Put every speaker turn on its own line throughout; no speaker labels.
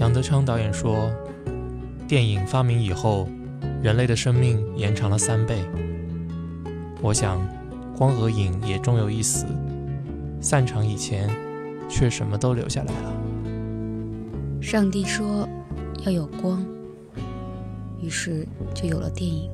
杨德昌导演说，电影发明以后，人类的生命延长了三倍。我想，光和影也终有一死，散场以前，却什么都留下来了。
上帝说要有光，于是就有了电影。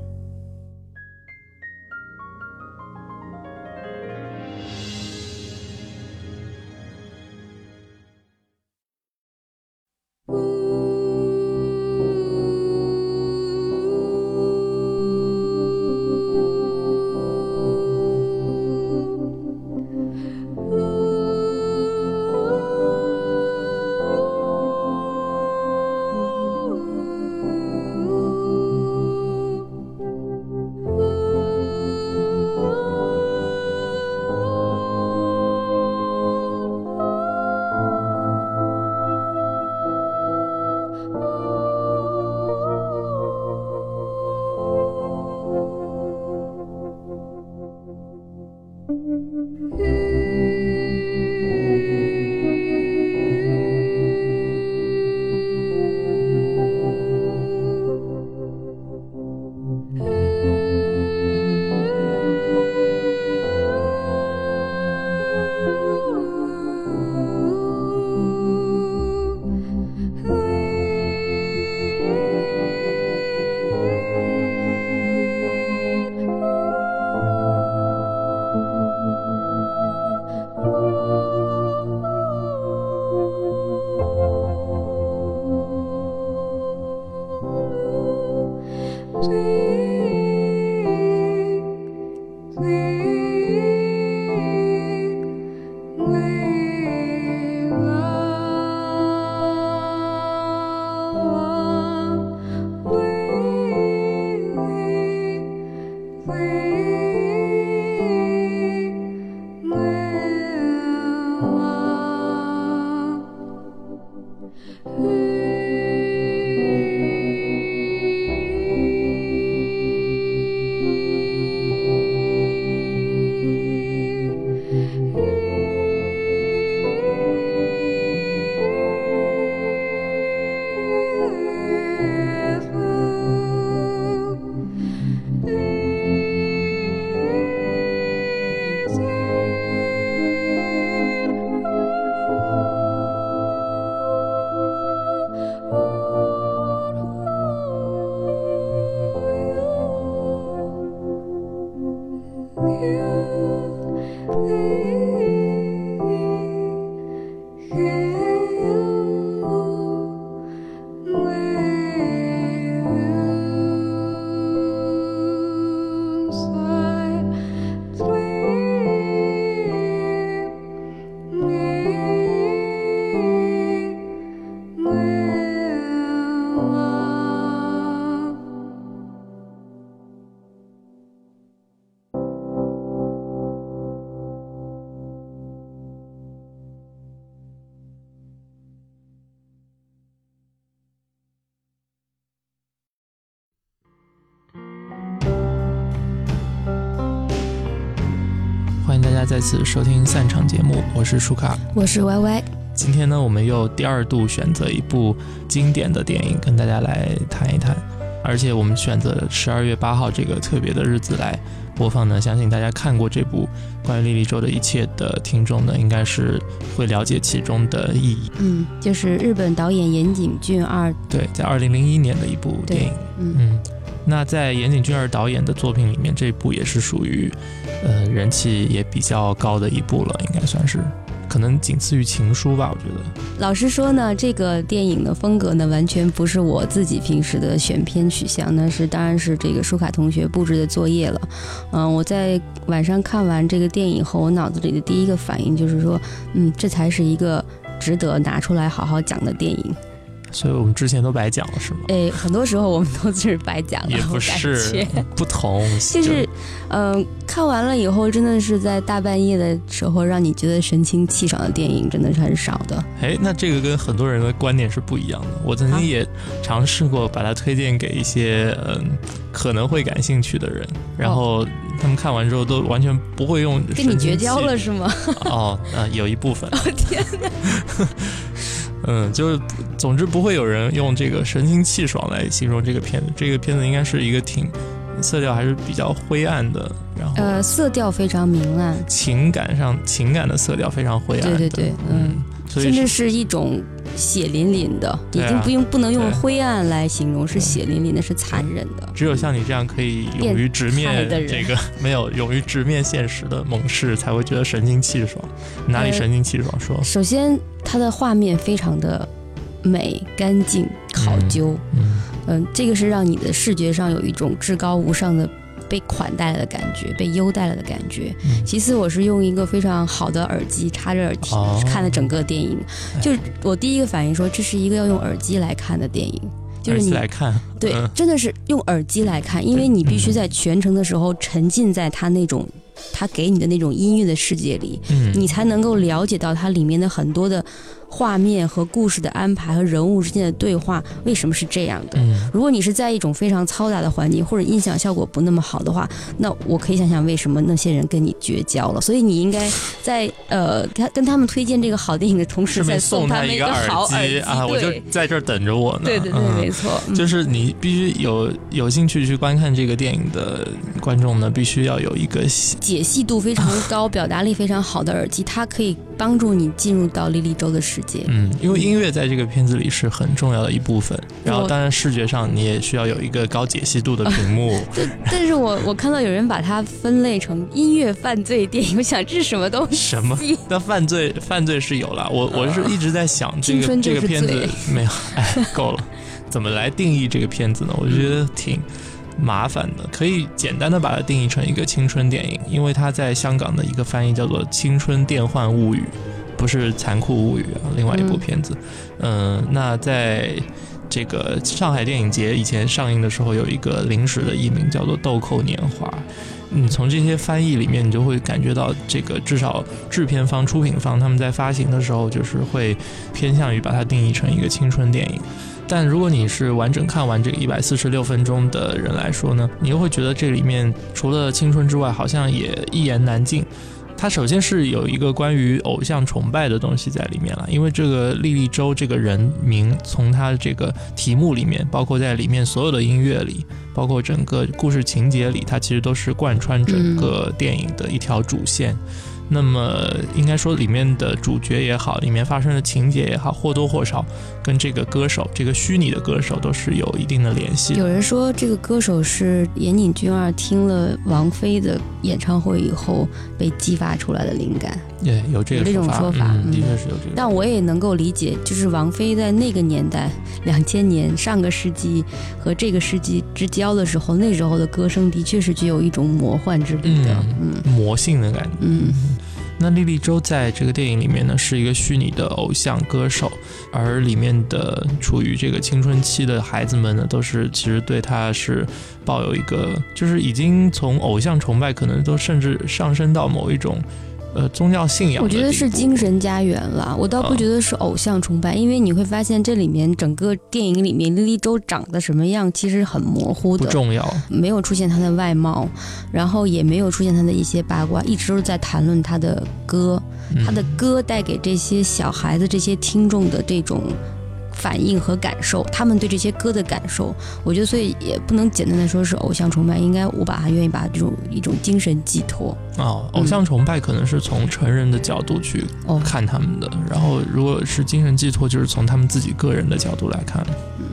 再次收听散场节目，我是舒卡，
我是 Y Y。
今天呢，我们又第二度选择一部经典的电影跟大家来谈一谈，而且我们选择十二月八号这个特别的日子来播放呢。相信大家看过这部关于莉莉周的一切的听众呢，应该是会了解其中的意义。
嗯，就是日本导演岩井俊二，
对，在二零零一年的一部电影。嗯。那在岩井俊二导演的作品里面，这部也是属于，呃，人气也比较高的一部了，应该算是，可能仅次于《情书》吧，我觉得。
老实说呢，这个电影的风格呢，完全不是我自己平时的选片取向，那是当然是这个舒卡同学布置的作业了。嗯，我在晚上看完这个电影后，我脑子里的第一个反应就是说，嗯，这才是一个值得拿出来好好讲的电影。
所以我们之前都白讲了，是吗？
哎，很多时候我们都是白讲了，
也不是不同，
就是，嗯，看完了以后，真的是在大半夜的时候，让你觉得神清气爽的电影，真的是很少的。
哎，那这个跟很多人的观点是不一样的。我曾经也尝试过把它推荐给一些嗯可能会感兴趣的人，然后他们看完之后都完全不会用，
跟你绝交了是吗？
哦，呃，有一部分。
哦天哪！
嗯，就是总之不会有人用这个神清气爽来形容这个片子。这个片子应该是一个挺色调还是比较灰暗的，然后
呃，色调非常明暗，
情感上情感的色调非常灰暗，
对对对，嗯，甚至是一种血淋淋的，已经不用不能用灰暗来形容，是血淋淋的，是残忍的。
只有像你这样可以勇于直面这个没有勇于直面现实的猛士，才会觉得神清气爽。哪里
呃
神清气爽？说，
首先，它的画面非常的美、干净、考究，
嗯
嗯，这个是让你的视觉上有一种至高无上的被款待了的感觉，被优待了的感觉。
嗯。
其次，我是用一个非常好的耳机插着耳机、
哦。
看了整个电影，就是我第一个反应说，这是一个要用耳机来看的电影，就是你
来看，
对，
嗯。
真的是用耳机来看，因为你必须在全程的时候沉浸在他那种他给你的那种音乐的世界里，
嗯，
你才能够了解到它里面的很多的画面和故事的安排和人物之间的对话为什么是这样的。
嗯
如果你是在一种非常嘈杂的环境，或者音响效果不那么好的话，那我可以想想为什么那些人跟你绝交了。所以你应该在呃跟 跟他们推荐这个好电影的同时，再送们一
个
好耳
机啊，我就在这儿等着我呢。
对对对，
嗯
没错，嗯
就是你必须有有兴趣去观看这个电影的观众呢，必须要有一个
解析度非常高、表达力非常好的耳机，它可以帮助你进入到莉莉周的世界。
嗯，因为音乐在这个片子里是很重要的一部分，然后当然视觉上你也需要有一个高解析度的屏幕。
但是我我看到有人把它分类成音乐犯罪电影，我想这是什么东西？
什么？那犯罪犯罪是有了，我我是一直在想这个这个片子没有，哎，够了，怎么来定义这个片子呢？我觉得挺麻烦的，可以简单的把它定义成一个青春电影，因为它在香港的一个翻译叫做《青春电幻物语》，不是《残酷物语》啊，另外一部
嗯
片子。嗯、那在这个上海电影节以前上映的时候，有一个临时的译名叫做《豆蔻年华》。你从这些翻译里面，你就会感觉到，这个至少制片方、出品方他们在发行的时候，就是会偏向于把它定义成一个青春电影。但如果你是完整看完这个一百四十六分钟的人来说呢，你又会觉得这里面除了青春之外，好像也一言难尽。它首先是有一个关于偶像崇拜的东西在里面了，因为这个莉莉周这个人名，从他这个题目里面，包括在里面所有的音乐里，包括整个故事情节里，它其实都是贯穿整个电影的一条主线。那么应该说，里面的主角也好，里面发生的情节也好，或多或少跟这个歌手，这个虚拟的歌手都是有一定的联系的。
有人说这个歌手是岩井俊二听了王菲的演唱会以后被激发出来的灵感，
对，有这个
有这种
说
说法
嗯，
嗯
的确是有这个。
但我也能够理解，就是王菲在那个年代，两千年上个世纪和这个世纪之交的时候，那时候的歌声的确是具有一种魔幻之力的，嗯
魔性的感觉。
嗯
那莉莉周在这个电影里面呢，是一个虚拟的偶像歌手，而里面的处于这个青春期的孩子们呢，都是其实对他是抱有一个，就是已经从偶像崇拜，可能都甚至上升到某一种。呃，宗教信仰，
我觉得是精神家园了，我倒不
啊。
觉得是偶像崇拜，因为你会发现这里面整个电影里面莉莉周长得什么样其实很模糊的，
不重要。
没有出现她的外貌，然后也没有出现她的一些八卦，一直都是在谈论她的歌，
嗯。
她的歌带给这些小孩子、这些听众的这种反应和感受，他们对这些歌的感受，我觉得所以也不能简单的说是偶像崇拜，应该我把它愿意把这种一种精神寄托。
哦，偶像崇拜可能是从成人的角度去
哦，
看他们的，然后如果是精神寄托，就是从他们自己个人的角度来看。
嗯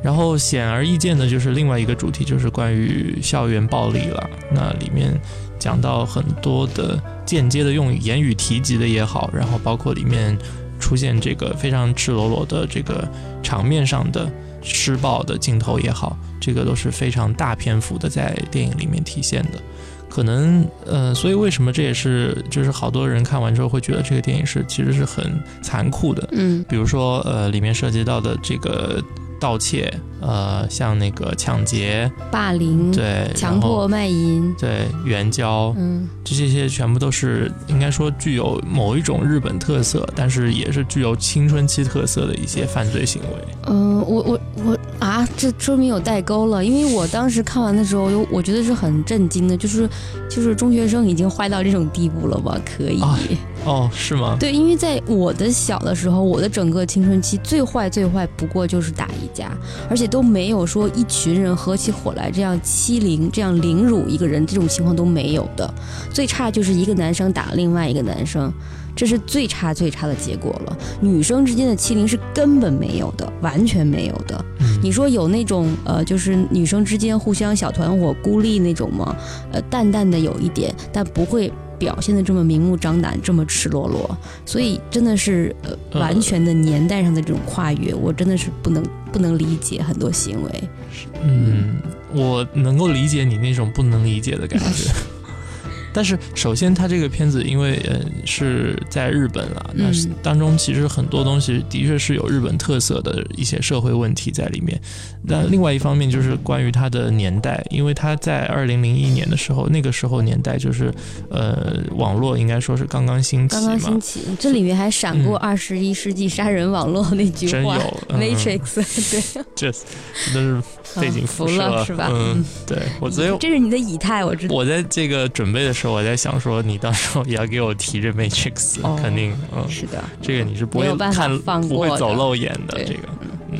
然后显而易见的就是另外一个主题，就是关于校园暴力了。那里面讲到很多的间接的用言语提及的也好，然后包括里面出现这个非常赤裸裸的这个场面上的施暴的镜头也好，这个都是非常大篇幅的在电影里面体现的。可能呃，所以为什么这也是就是好多人看完之后会觉得这个电影是其实是很残酷的，
嗯
比如说呃，里面涉及到的这个盗窃，呃，像那个抢劫，
霸凌、
对，
强迫卖淫，
对援交，
嗯
这些些全部都是应该说具有某一种日本特色，但是也是具有青春期特色的一些犯罪行为。
嗯、我我我啊，这说明有代沟了，因为我当时看完的时候，有我觉得是很震惊的，就是就是中学生已经坏到这种地步了吧？可以，
啊哦，是吗？
对，因为在我的小的时候，我的整个青春期最坏最坏不过就是打一架，而且都没有说一群人合起伙来这样欺凌、这样凌辱一个人，这种情况都没有的。最差就是一个男生打另外一个男生，这是最差最差的结果了。女生之间的欺凌是根本没有的，完全没有的。
嗯
你说有那种呃，就是女生之间互相小团伙孤立那种吗？呃，淡淡的有一点，但不会表现的这么明目张胆，这么赤裸裸。所以真的是呃，
呃
完全的年代上的这种跨越，我真的是不能不能理解很多行为。
嗯，我能够理解你那种不能理解的感觉。但是，首先，它这个片子因为呃是在日本了，那当中其实很多东西的确是有日本特色的一些社会问题在里面。那另外一方面就是关于它的年代，因为它在二零零一年的时候，那个时候年代就是呃网络应该说是刚刚兴起
刚刚兴，起，这里面还闪过
嗯
二十一世纪杀人网络那句话。
真有、嗯、
Matrix，对，
这真的是背景
服
辐射
了是吧？
嗯，对我昨天
这是你的以太，我知道。
我在这个准备的时候，我在想说，你到时候也要给我提这 Matrix，、
哦
肯定，嗯，
是的，
这个你是不会看
放
不会走漏眼的，这个，嗯。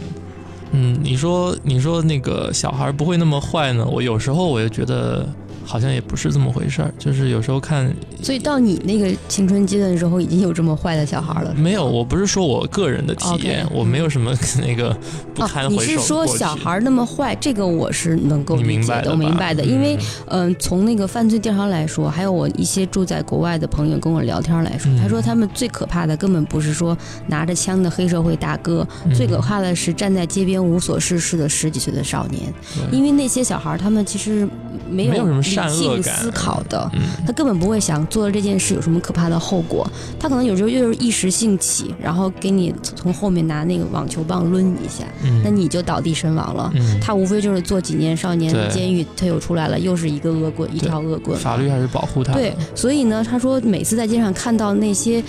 嗯，你说你说那个小孩不会那么坏呢？我有时候我就觉得好像也不是这么回事儿，就是有时候看
所以到你那个青春阶段的时候，已经有这么坏的小孩了。
没有，我不是说我个人的体验我没有什么那个不
哦
堪，回首
你是说小孩那么坏？这个我是能够理解的，
明白的，
我明白的。因为
嗯
嗯、从那个犯罪调查来说，还有我一些住在国外的朋友跟我聊天来说，
嗯
他说他们最可怕的根本不是说拿着枪的黑社会大哥，
嗯
最可怕的是站在街边无所事事的十几岁的少年，因为那些小孩他们其实没有
什么
理
善恶
性
感
思考的。
嗯
他根本不会想做了这件事有什么可怕的后果，他可能有时候就是一时兴起，然后给你从后面拿那个网球棒抡你一下，
嗯，
那你就倒地身亡了。
嗯，
他无非就是坐几年少年
对
监狱，他又出来了，又是一个恶棍，一条恶棍。
法律还是保护他，
对，所以呢，他说每次在街上看到那些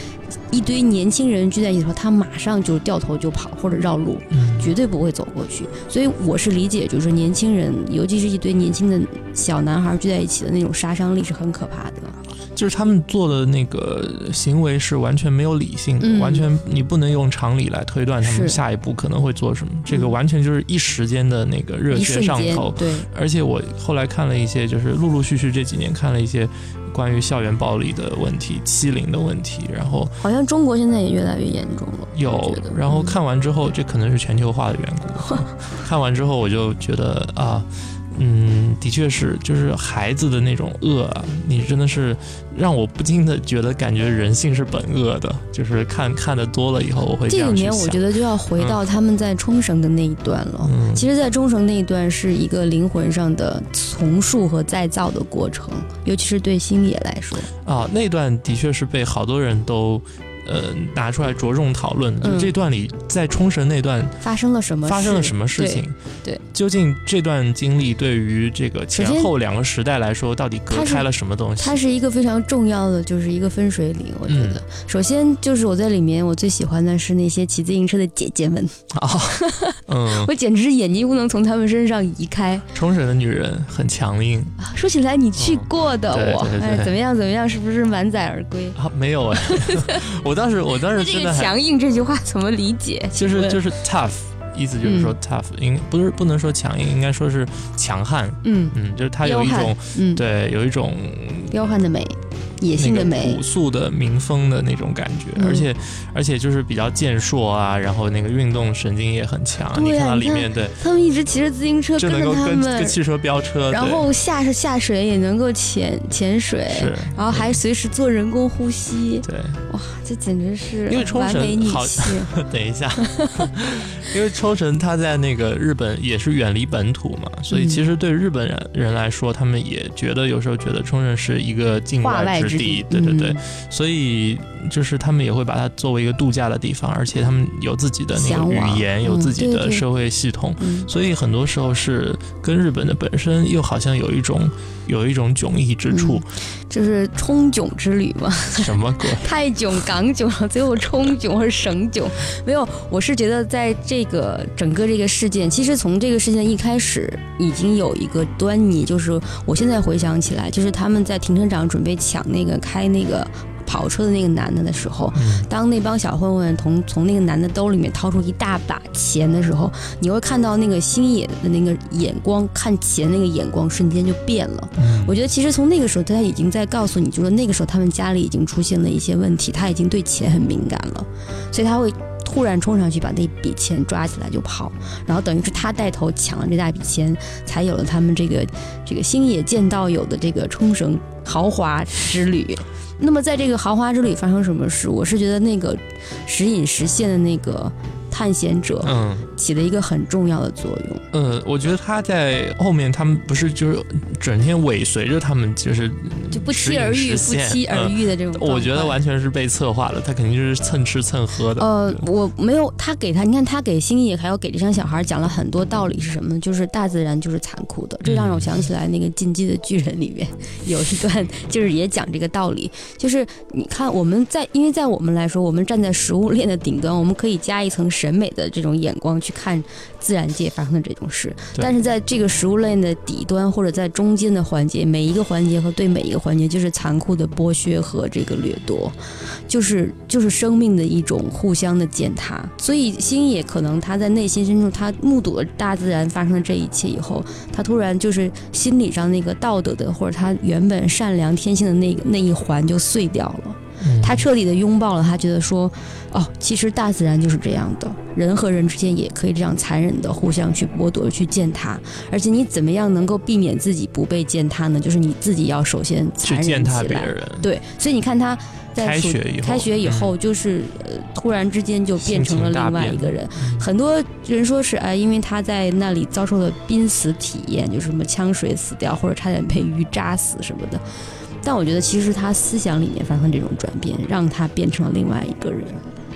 一堆年轻人聚在一起的时候，他马上就掉头就跑或者绕路，
嗯，
绝对不会走过去。所以我是理解，就是年轻人，尤其是一堆年轻的小男孩聚在一起的那种杀伤力是很可怕的。
就是他们做的那个行为是完全没有理性的，
嗯
完全你不能用常理来推断他们下一步可能会做什么。这个
嗯
完全就是一时间的那个热血上头，，
对，
而且我后来看了一些，就是陆陆续续这几年看了一些关于校园暴力的问题、欺凌的问题，然后
好像中国现在也越来越严重了。
有，然后
嗯
看完之后，这可能是全球化的缘故。看完之后，我就觉得啊，嗯，的确是，就是孩子的那种恶啊，你真的是让我不禁的觉得，感觉人性是本恶的。就是看看的多了以后，我会这
这里。面我觉得就要回到他们在冲绳的那一段了。
嗯，
其实，在冲绳那一段是一个灵魂上的重塑和再造的过程，尤其是对星野来说。
啊，那段的确是被好多人都。呃，拿出来着重讨论，就
嗯
这段里，在冲绳那段
发生了什么？
发生了什么事情？
对对
究竟这段经历对于这个前后两个时代来说，到底隔开了什么东西？
它是一个非常重要的，就是一个分水岭。我觉得，
嗯
首先就是我在里面，我最喜欢的是那些骑自行车的姐姐们，
啊，嗯，
我简直是眼睛不能从她们身上移开。
冲绳的女人很强硬
啊说起来，你去过的我，
嗯对对对
哎，怎么样？怎么样？是不是满载而归？
啊，没有 哎，我当时我当时
这个
真的
强硬这句话怎么理解？
就是就是是 tough，意思就是说
嗯。
tough，应不是不能说强硬，应该说是强悍，
嗯，
嗯，就是它有一种
嗯，
对有一种
彪悍的美，野性的美。
朴，素的民风的那种感觉，
嗯。
而且而且就是比较健硕啊，然后那个运动神经也很强，
对啊
你看到里面对。
他们一直骑着自行车
就
跟
能够跟
着他们
跟，汽车飙车，
然后下下水也能够潜潜水，
是，
然后还随时做人工呼吸，
对。
哇，这简直是
因为冲绳
完美女
好
性。
等一下，因为冲绳它在那个日本也是远离本土嘛，所以
嗯
其实对日本人人来说，他们也觉得有时候觉得冲绳是一个境
化外之
之
地
对对对，
嗯
所以就是他们也会把它作为一个度假的地方，而且他们有自己的那个语言，有
嗯
自己的社会系统。
嗯，
所以很多时候是跟日本的本身又好像有一种有一种迥异之处，
就是冲囧之旅嘛，
什么鬼？
泰囧、港囧，最后冲囧或者省囧，没有。我是觉得在这个整个这个事件，其实从这个事件一开始已经有一个端倪，就是我现在回想起来，就是他们在停车场准备抢那个开那个。跑车的那个男的的时候，当那帮小混混从从那个男的兜里面掏出一大把钱的时候，你会看到那个星野的那个眼光看钱那个眼光瞬间就变了。我觉得其实从那个时候他已经在告诉你，就是那个时候他们家里已经出现了一些问题，他已经对钱很敏感了，所以他会。突然冲上去把那笔钱抓起来就跑，然后等于是他带头抢了这大笔钱，才有了他们这个这个星野剑道友的这个冲绳豪华之旅。那么在这个豪华之旅发生什么事？我是觉得那个时隐时现的那个。探险者，嗯，起了一个很重要的作用。
呃，我觉得他在后面，他们不是就是整天尾随着他们，就是
就不期而遇、不期而遇的这种。
我觉得完全是被策划的，他肯定就是蹭吃蹭喝的。
呃，我没有他给他，你看他给星野还有给这帮小孩讲了很多道理是什么呢？就是大自然就是残酷的。这让我想起来那个《进击的巨人》里面有一段，就是也讲这个道理。就是你看我们在，因为在我们来说，我们站在食物链的顶端，我们可以加一层审美的这种眼光去看自然界发生的这种事，但是在这个食物链的底端或者在中间的环节，每一个环节和对每一个环节就是残酷的剥削和这个掠夺，就是就是生命的一种互相的践踏。所以星野可能他在内心深处，他目睹了大自然发生的这一切以后，他突然就是心理上那个道德的或者他原本善良天性的那个那一环就碎掉了。他彻底的拥抱了，他觉得说，哦，其实大自然就是这样的，人和人之间也可以这样残忍的互相去剥夺、去践踏，而且你怎么样能够避免自己不被践踏呢？就是你自己要首先残忍
起来。
对，所以你看他在
开学以后，
开学以后就是呃，突然之间就变成了另外一个人。很多人说是哎，因为他在那里遭受了濒死体验，就是什么呛水死掉，或者差点被鱼扎死什么的。但我觉得，其实他思想里面发生这种转变，让他变成了另外一个人。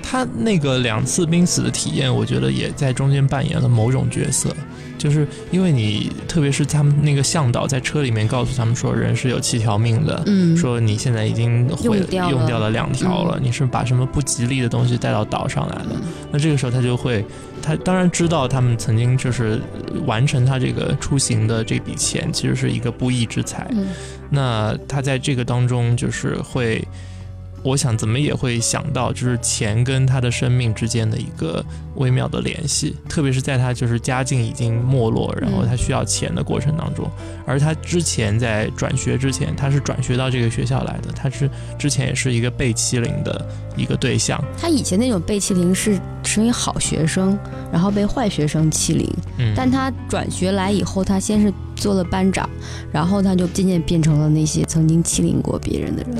他那个两次濒死的体验，我觉得也在中间扮演了某种角色，就是因为你，特别是他们那个向导在车里面告诉他们说，人是有七条命的，嗯，说你现在已经
用掉
用掉了两条了，你是把什么不吉利的东西带到岛上来了？那这个时候他就会。他当然知道，他们曾经就是完成他这个出行的这笔钱，其实是一个不义之财。那他在这个当中，就是会。我想怎么也会想到，就是钱跟他的生命之间的一个微妙的联系，特别是在他就是家境已经没落，然后他需要钱的过程当中。而他之前在转学之前，他是转学到这个学校来的，他是之前也是一个被欺凌的一个对象。
他以前那种被欺凌是成为好学生，然后被坏学生欺凌。嗯，但他转学来以后，他先是做了班长，然后他就渐渐变成了那些曾经欺凌过别人的人。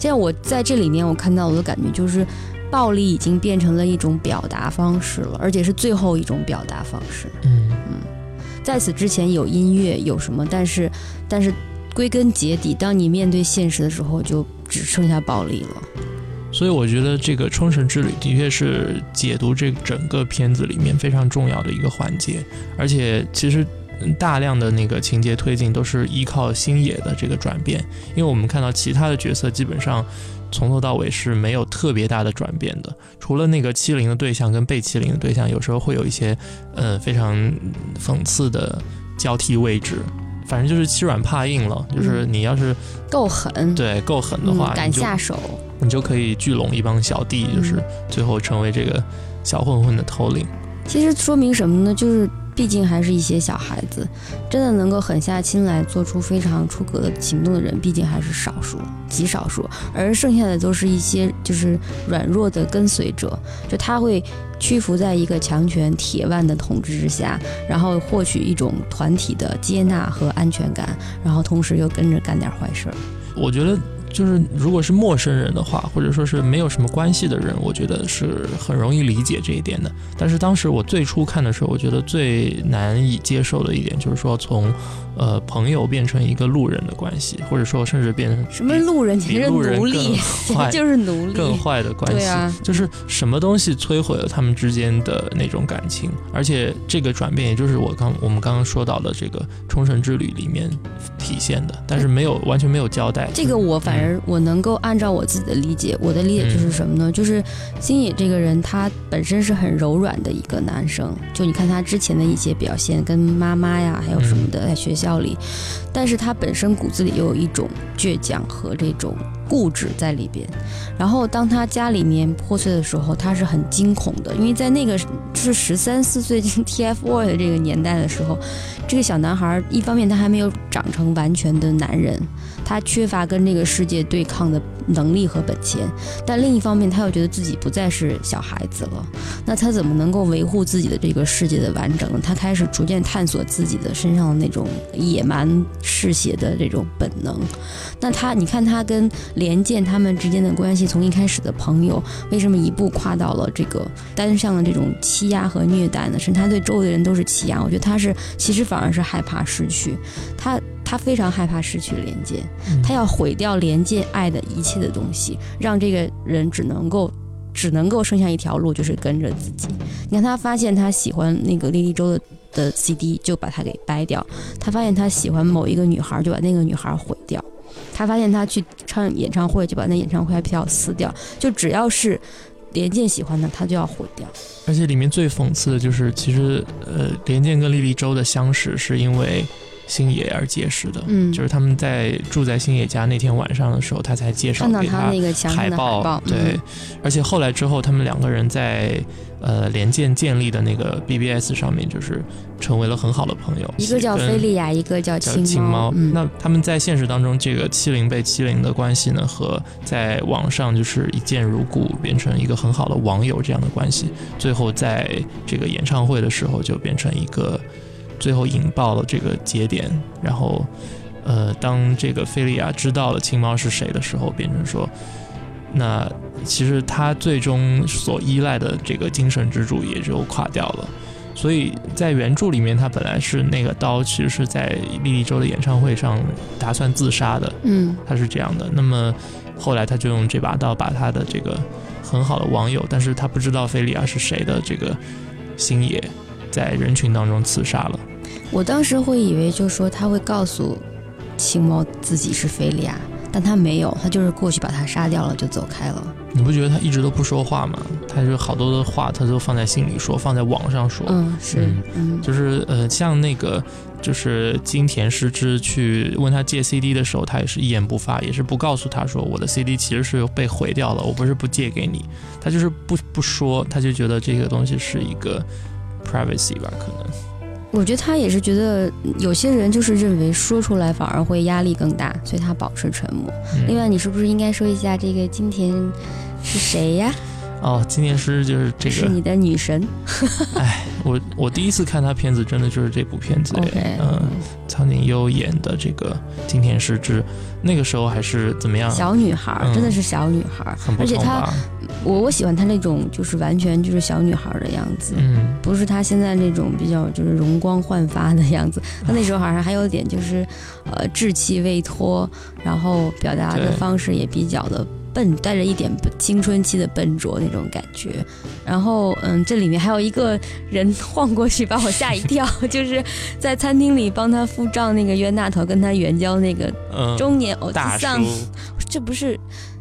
现在我在这里面，我看到我的感觉就是，暴力已经变成了一种表达方式了，而且是最后一种表达方式。嗯嗯，在此之前有音乐有什么，但是但是归根结底，当你面对现实的时候，就只剩下暴力了。
所以我觉得这个冲绳之旅的确是解读这整个片子里面非常重要的一个环节，而且其实。大量的那个情节推进都是依靠星野的这个转变，因为我们看到其他的角色基本上从头到尾是没有特别大的转变的，除了那个欺凌的对象跟被欺凌的对象，有时候会有一些呃非常讽刺的交替位置，反正就是欺软怕硬了，就是你要是
够狠，
对够狠的话，
敢下手，
你就可以聚拢一帮小弟，就是最后成为这个小混混的头领。
其实说明什么呢？就是。毕竟还是一些小孩子，真的能够狠下心来做出非常出格的行动的人，毕竟还是少数，极少数。而剩下的都是一些就是软弱的跟随者，就他会屈服在一个强权铁腕的统治之下，然后获取一种团体的接纳和安全感，然后同时又跟着干点坏事儿。
我觉得。就是如果是陌生人的话，或者说是没有什么关系的人，我觉得是很容易理解这一点的。但是当时我最初看的时候，我觉得最难以接受的一点就是说，从呃朋友变成一个路人的关系，或者说甚至变成
什么路人，其实奴隶，就是奴隶，
更坏的关系。就是什么东西摧毁了他们之间的那种感情，而且这个转变，也就是我刚我们刚刚说到的这个冲绳之旅里面体现的，但是没有完全没有交代。
这个我反。而我能够按照我自己的理解，我的理解就是什么呢？就是星野这个人，他本身是很柔软的一个男生。就你看他之前的一些表现，跟妈妈呀，还有什么的，在学校里，但是他本身骨子里又有一种倔强和这种固执在里边。然后当他家里面破碎的时候，他是很惊恐的，因为在那个就是十三四岁 TFBOY 的这个年代的时候，这个小男孩一方面他还没有长成完全的男人，他缺乏跟这个世界对抗的能力和本钱，但另一方面他又觉得自己不再是小孩子了，那他怎么能够维护自己的这个世界的完整呢？他开始逐渐探索自己的身上的那种野蛮嗜血的这种本能。那他，你看他跟连剑他们之间的关系，从一开始的朋友，为什么一步跨到了这个单向的这种欺压和虐待呢？甚至他对周围的人都是欺压。我觉得他是其实反而是害怕失去他，他非常害怕失去连剑，他要毁掉连剑爱的一切的东西，让这个人只能够只能够剩下一条路，就是跟着自己。你看他发现他喜欢那个莉莉周的的 CD，就把它给掰掉；他发现他喜欢某一个女孩，就把那个女孩毁掉。他发现他去唱演唱会，就把那演唱会票撕掉。就只要是连健喜欢的，他就要毁掉。
而且里面最讽刺的就是，其实呃，连健跟莉莉周的相识是因为星野而结识的。
嗯，
就是他们在住在星野家那天晚上的时候，他才介绍给
他海
报。对，而且后来之后，他们两个人在。呃，联建建立的那个 BBS 上面，就是成为了很好的朋友。
一个叫菲利亚，一个叫青
猫。那他们在现实当中，这个欺凌被欺凌的关系呢，和在网上就是一见如故，变成一个很好的网友这样的关系。最后在这个演唱会的时候，就变成一个最后引爆了这个节点。然后，呃，当这个菲利亚知道了青猫是谁的时候，变成说。那其实他最终所依赖的这个精神支柱也就垮掉了，所以在原著里面，他本来是那个刀，其实是在莉莉周的演唱会上打算自杀的，
嗯，
他是这样的。那么后来他就用这把刀把他的这个很好的网友，但是他不知道菲利亚是谁的这个星野，在人群当中刺杀了。
我当时会以为，就是说他会告诉青猫自己是菲利亚。但他没有，他就是过去把他杀掉了，就走开了。
你不觉得他一直都不说话吗？他就好多的话，他都放在心里说，放在网上说。
嗯，是，嗯，
就是呃，像那个，就是金田诗织去问他借 CD 的时候，他也是一言不发，也是不告诉他说我的 CD 其实是被毁掉了，我不是不借给你，他就是不不说，他就觉得这个东西是一个 privacy 吧，可能。
我觉得他也是觉得有些人就是认为说出来反而会压力更大，所以他保持沉默。另外，你是不是应该说一下这个金田是谁呀？
哦，金田诗就是这个
是你的女神。
哎，我我第一次看他片子，真的就是这部片子。嗯，苍井优演的这个金田诗之，那个时候还是怎么样？
小女孩，真的是小女孩，而且她，我我喜欢她那种就是完全就是小女孩的样子，
嗯，
不是她现在那种比较就是容光焕发的样子。她那时候好像还有点就是呃稚气未脱，然后表达的方式也比较的。笨，带着一点青春期的笨拙那种感觉，然后，嗯，这里面还有一个人 晃过去，把我吓一跳，就是在餐厅里帮他付账那个冤大头，跟他援交那个中年欧
大叔，
这不是。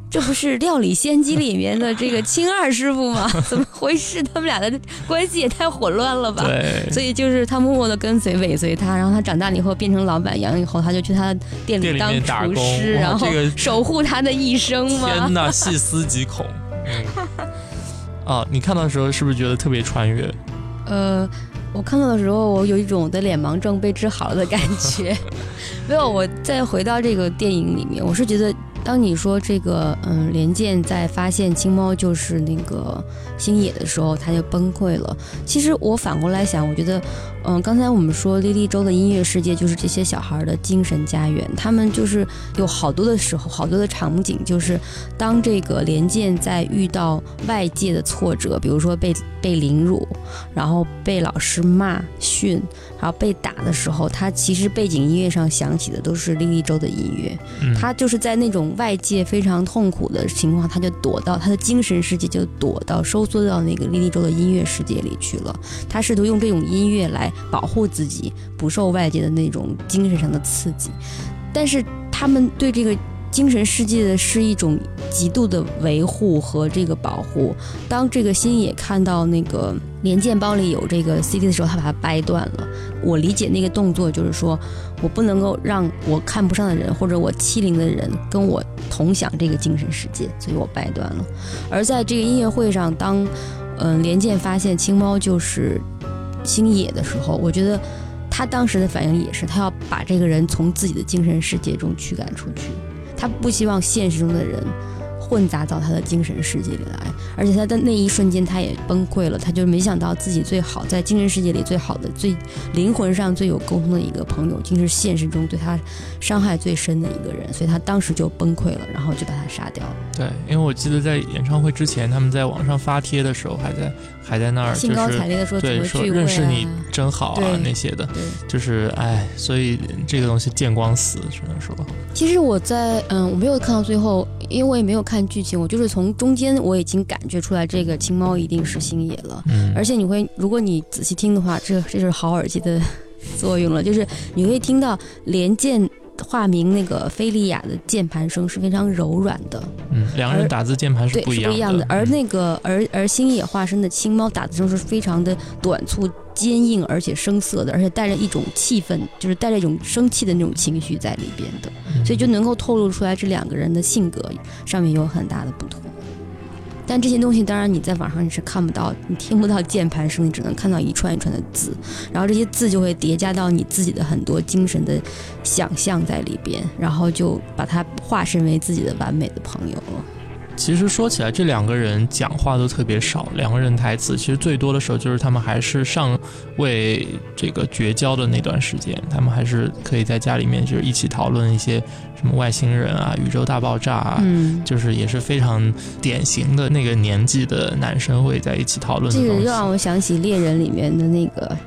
这不是《料理仙姬》里面的这个青二师傅吗？怎么回事？他们俩的关系也太混乱了吧？
对。
所以就是他默默的跟随、尾随他，然后他长大了以后变成老板娘以后，他就去他的店里当厨师，然后守护他的一生吗？
天哪，细思极恐。啊，你看到的时候是不是觉得特别穿越？
呃，我看到的时候，我有一种我的脸盲症被治好了的感觉。没有，我再回到这个电影里面，我是觉得。当你说这个，嗯，连剑在发现青猫就是那个星野的时候，他就崩溃了。其实我反过来想，我觉得，嗯，刚才我们说莉莉周的音乐世界就是这些小孩的精神家园，他们就是有好多的时候，好多的场景，就是当这个连剑在遇到外界的挫折，比如说被被凌辱，然后被老师骂训，然后被打的时候，他其实背景音乐上响起的都是莉莉周的音乐，他就是在那种。外界非常痛苦的情况，他就躲到他的精神世界，就躲到收缩到那个莉莉周的音乐世界里去了。他试图用这种音乐来保护自己，不受外界的那种精神上的刺激。但是他们对这个精神世界的是一种极度的维护和这个保护。当这个星野看到那个连剑包里有这个 CD 的时候，他把它掰断了。我理解那个动作就是说，我不能够让我看不上的人或者我欺凌的人跟我同享这个精神世界，所以我掰断了。而在这个音乐会上，当嗯连剑发现青猫就是星野的时候，我觉得他当时的反应也是，他要把这个人从自己的精神世界中驱赶出去。他不希望现实中的人混杂到他的精神世界里来，而且他的那一瞬间他也崩溃了，他就没想到自己最好在精神世界里最好的、最灵魂上最有沟通的一个朋友，竟是现实中对他伤害最深的一个人，所以他当时就崩溃了，然后就把他杀掉了。
对，因为我记得在演唱会之前，他们在网上发帖的时候，还在还在那儿
兴高采烈的
说，对，
说
认识你真好啊那些的，
对，
就是哎，所以这个东西见光死，只能说。
其实我在嗯，我没有看到最后，因为我也没有看剧情，我就是从中间我已经感觉出来，这个青猫一定是星野了。嗯，而且你会，如果你仔细听的话，这这就是好耳机的 作用了，就是你会听到连键化名那个菲利亚的键盘声是非常柔软的。
嗯，两个人打字键盘
是
不一样
的。而那个而而星野化身的青猫打字声是非常的短促。坚硬而且生涩的，而且带着一种气氛，就是带着一种生气的那种情绪在里边的，所以就能够透露出来这两个人的性格上面有很大的不同。但这些东西当然你在网上你是看不到，你听不到键盘声，你只能看到一串一串的字，然后这些字就会叠加到你自己的很多精神的想象在里边，然后就把它化身为自己的完美的朋友了。
其实说起来，这两个人讲话都特别少，两个人台词其实最多的时候就是他们还是尚未这个绝交的那段时间，他们还是可以在家里面就是一起讨论一些什么外星人啊、宇宙大爆炸啊，嗯，就是也是非常典型的那个年纪的男生会在一起讨论。
这个又让我想起猎人里面的那个。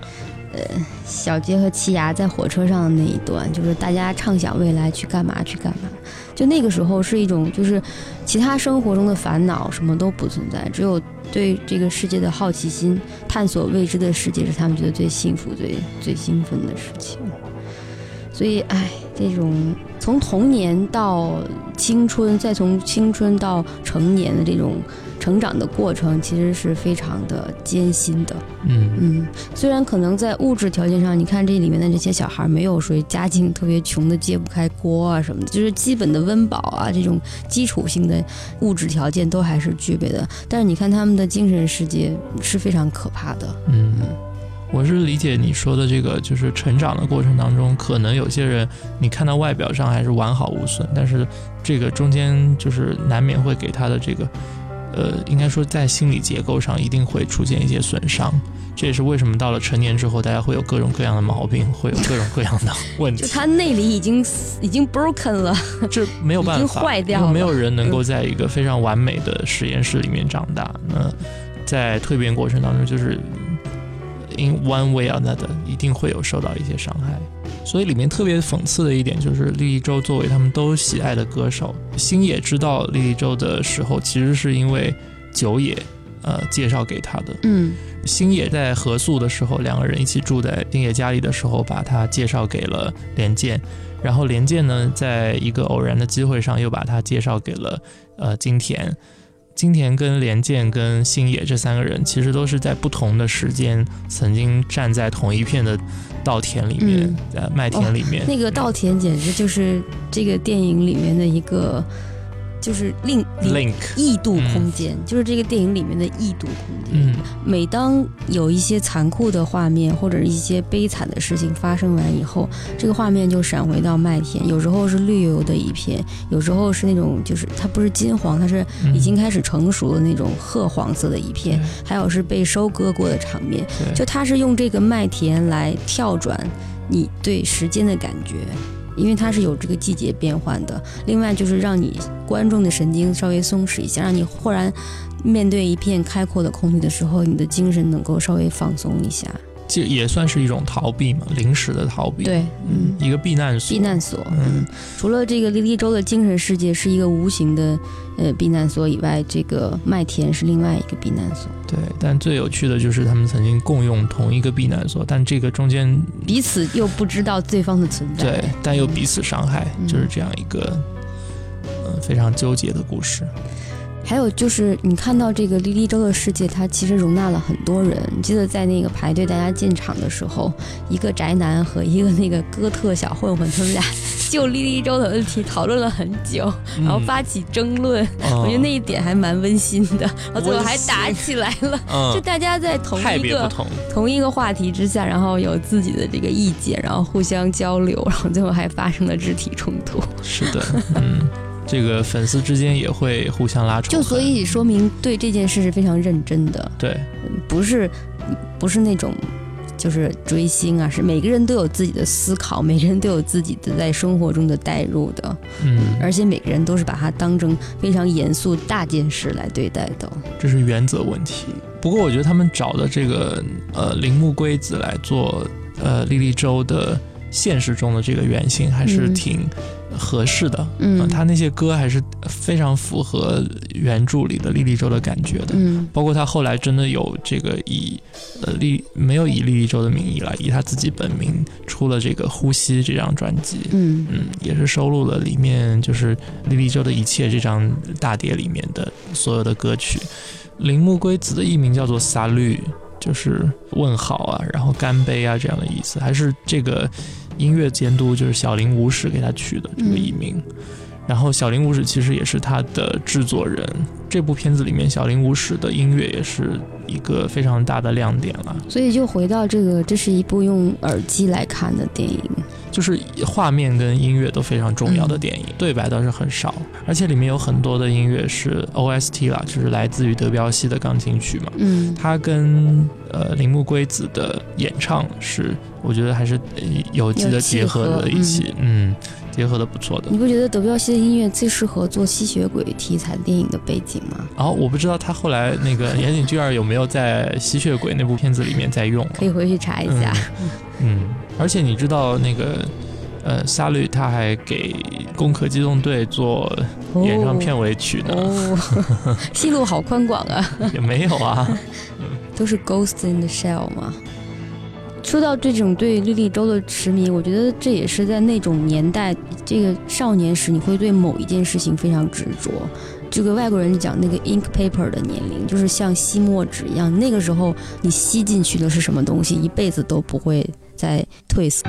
呃，小杰和奇牙在火车上的那一段，就是大家畅想未来去干嘛去干嘛。就那个时候是一种，就是其他生活中的烦恼什么都不存在，只有对这个世界的好奇心，探索未知的世界是他们觉得最幸福、最最兴奋的事情。所以，哎，这种从童年到青春，再从青春到成年的这种。成长的过程其实是非常的艰辛的，
嗯
嗯，虽然可能在物质条件上，你看这里面的这些小孩没有说家境特别穷的揭不开锅啊什么的，就是基本的温饱啊这种基础性的物质条件都还是具备的，但是你看他们的精神世界是非常可怕的。
嗯，我是理解你说的这个，就是成长的过程当中，可能有些人你看到外表上还是完好无损，但是这个中间就是难免会给他的这个。呃，应该说在心理结构上一定会出现一些损伤，这也是为什么到了成年之后，大家会有各种各样的毛病，会有各种各样的 问题。
就他内里已经已经 broken 了，
这没有办法，
已经坏掉。
没有人能够在一个非常完美的实验室里面长大。那在蜕变过程当中，就是 in one way or another，一定会有受到一些伤害。所以里面特别讽刺的一点就是，莉莉周作为他们都喜爱的歌手，星野知道莉莉周的时候，其实是因为九野，呃，介绍给他的。
嗯，
星野在合宿的时候，两个人一起住在星野家里的时候，把他介绍给了连健，然后连健呢，在一个偶然的机会上，又把他介绍给了呃金田。金田跟连剑跟星野这三个人，其实都是在不同的时间曾经站在同一片的稻田里面，在麦田里面。
那个稻田简直就是这个电影里面的一个。就是另
link
异度空间，就是这个电影里面的异度空间。每当有一些残酷的画面或者一些悲惨的事情发生完以后，这个画面就闪回到麦田，有时候是绿油油的一片，有时候是那种就是它不是金黄，它是已经开始成熟的那种褐黄色的一片，还有是被收割过的场面。就它是用这个麦田来跳转你对时间的感觉。因为它是有这个季节变换的，另外就是让你观众的神经稍微松弛一下，让你忽然面对一片开阔的空地的时候，你的精神能够稍微放松一下。
这也算是一种逃避嘛，临时的逃避。
对，嗯，
一个避难所。
避难所，嗯，除了这个莉莉周的精神世界是一个无形的呃避难所以外，这个麦田是另外一个避难所。
对，但最有趣的就是他们曾经共用同一个避难所，但这个中间
彼此又不知道对方的存在。
对，但又彼此伤害，就是这样一个嗯非常纠结的故事。
还有就是，你看到这个莉莉周的世界，它其实容纳了很多人。记得在那个排队大家进场的时候，一个宅男和一个那个哥特小混混，他们俩就莉莉周的问题讨论了很久，然后发起争论。
嗯
我觉得那一点还蛮温馨的，然后最后还打起来了。就
嗯，
大家在同一个
同，
同一个话题之下，然后有自己的这个意见，然后互相交流，然后最后还发生了肢体冲突。
是的，嗯，这个粉丝之间也会互相拉扯，
就所以说明对这件事是非常认真的。
对，
不是不是那种就是追星啊，是每个人都有自己的思考，每个人都有自己的在生活中的代入的，
嗯，
而且每个人都是把它当成非常严肃大件事来对待的。
这是原则问题。不过我觉得他们找的这个呃铃木圭子来做呃莉莉周的现实中的这个原型还是
嗯
挺合适的。
嗯
呃他那些歌还是非常符合原著里的莉莉周的感觉的。
嗯
包括他后来真的有这个以呃莉没有以莉莉周的名义了，以他自己本名出了这个《呼吸》这张专辑，
嗯
嗯，也是收录了里面就是莉莉周的一切这张大碟里面的所有的歌曲。铃木圭子的艺名叫做萨绿，就是问好啊，然后干杯啊这样的意思，还是这个音乐监督就是小林武史给他取的这个艺名。然后小林武史其实也是他的制作人，这部片子里面小林武史的音乐也是一个非常大的亮点了。
所以就回到这个，这是一部用耳机来看的电影。
就是画面跟音乐都非常重要的电影，对白倒是很少，而且里面有很多的音乐是 OST 啦，就是来自于德彪西的钢琴曲嘛。
嗯
它跟呃铃木圭子的演唱是，我觉得还是呃有机的结合的一起，嗯，结合的不错的
你。不觉得德彪西的音乐最适合做吸血鬼题材电影的背景吗？
然后我不知道他后来那个岩井俊二有没有在吸血鬼那部片子里面在用了，
可以回去查一下。
嗯，而且你知道那个呃沙律他还给《攻壳机动队》做演唱片尾曲呢，
哦，戏路好宽广啊，
也没有啊。
都是 Ghost in the Shell 嘛。说到这种对莉莉周的痴迷，我觉得这也是在那种年代，这个少年时你会对某一件事情非常执着。这个外国人讲那个 ink paper 的年龄，就是像吸墨纸一样，那个时候你吸进去的是什么东西，一辈子都不会再褪色。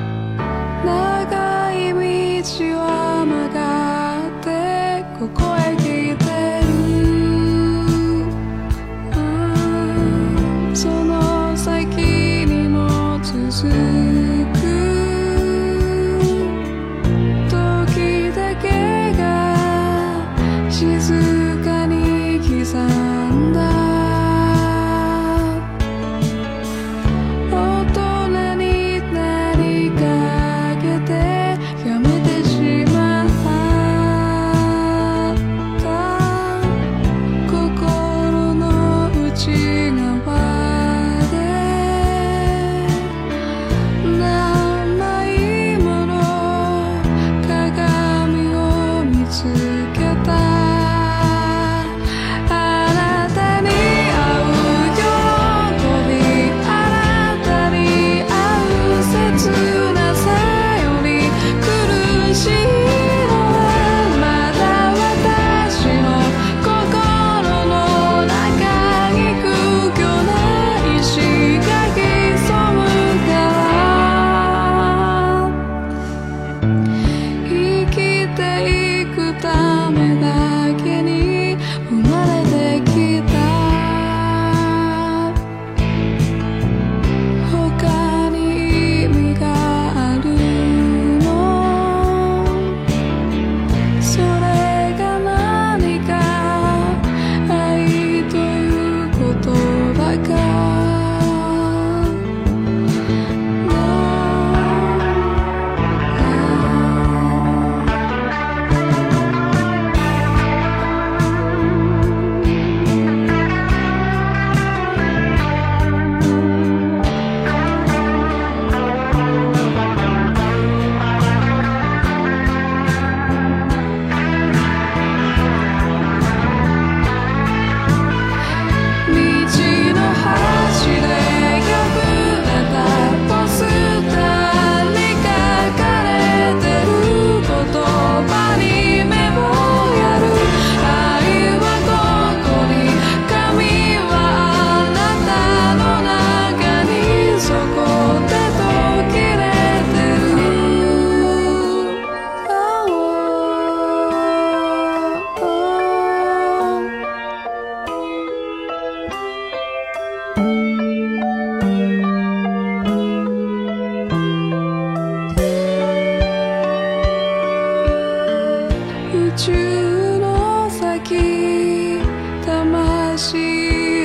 volta mais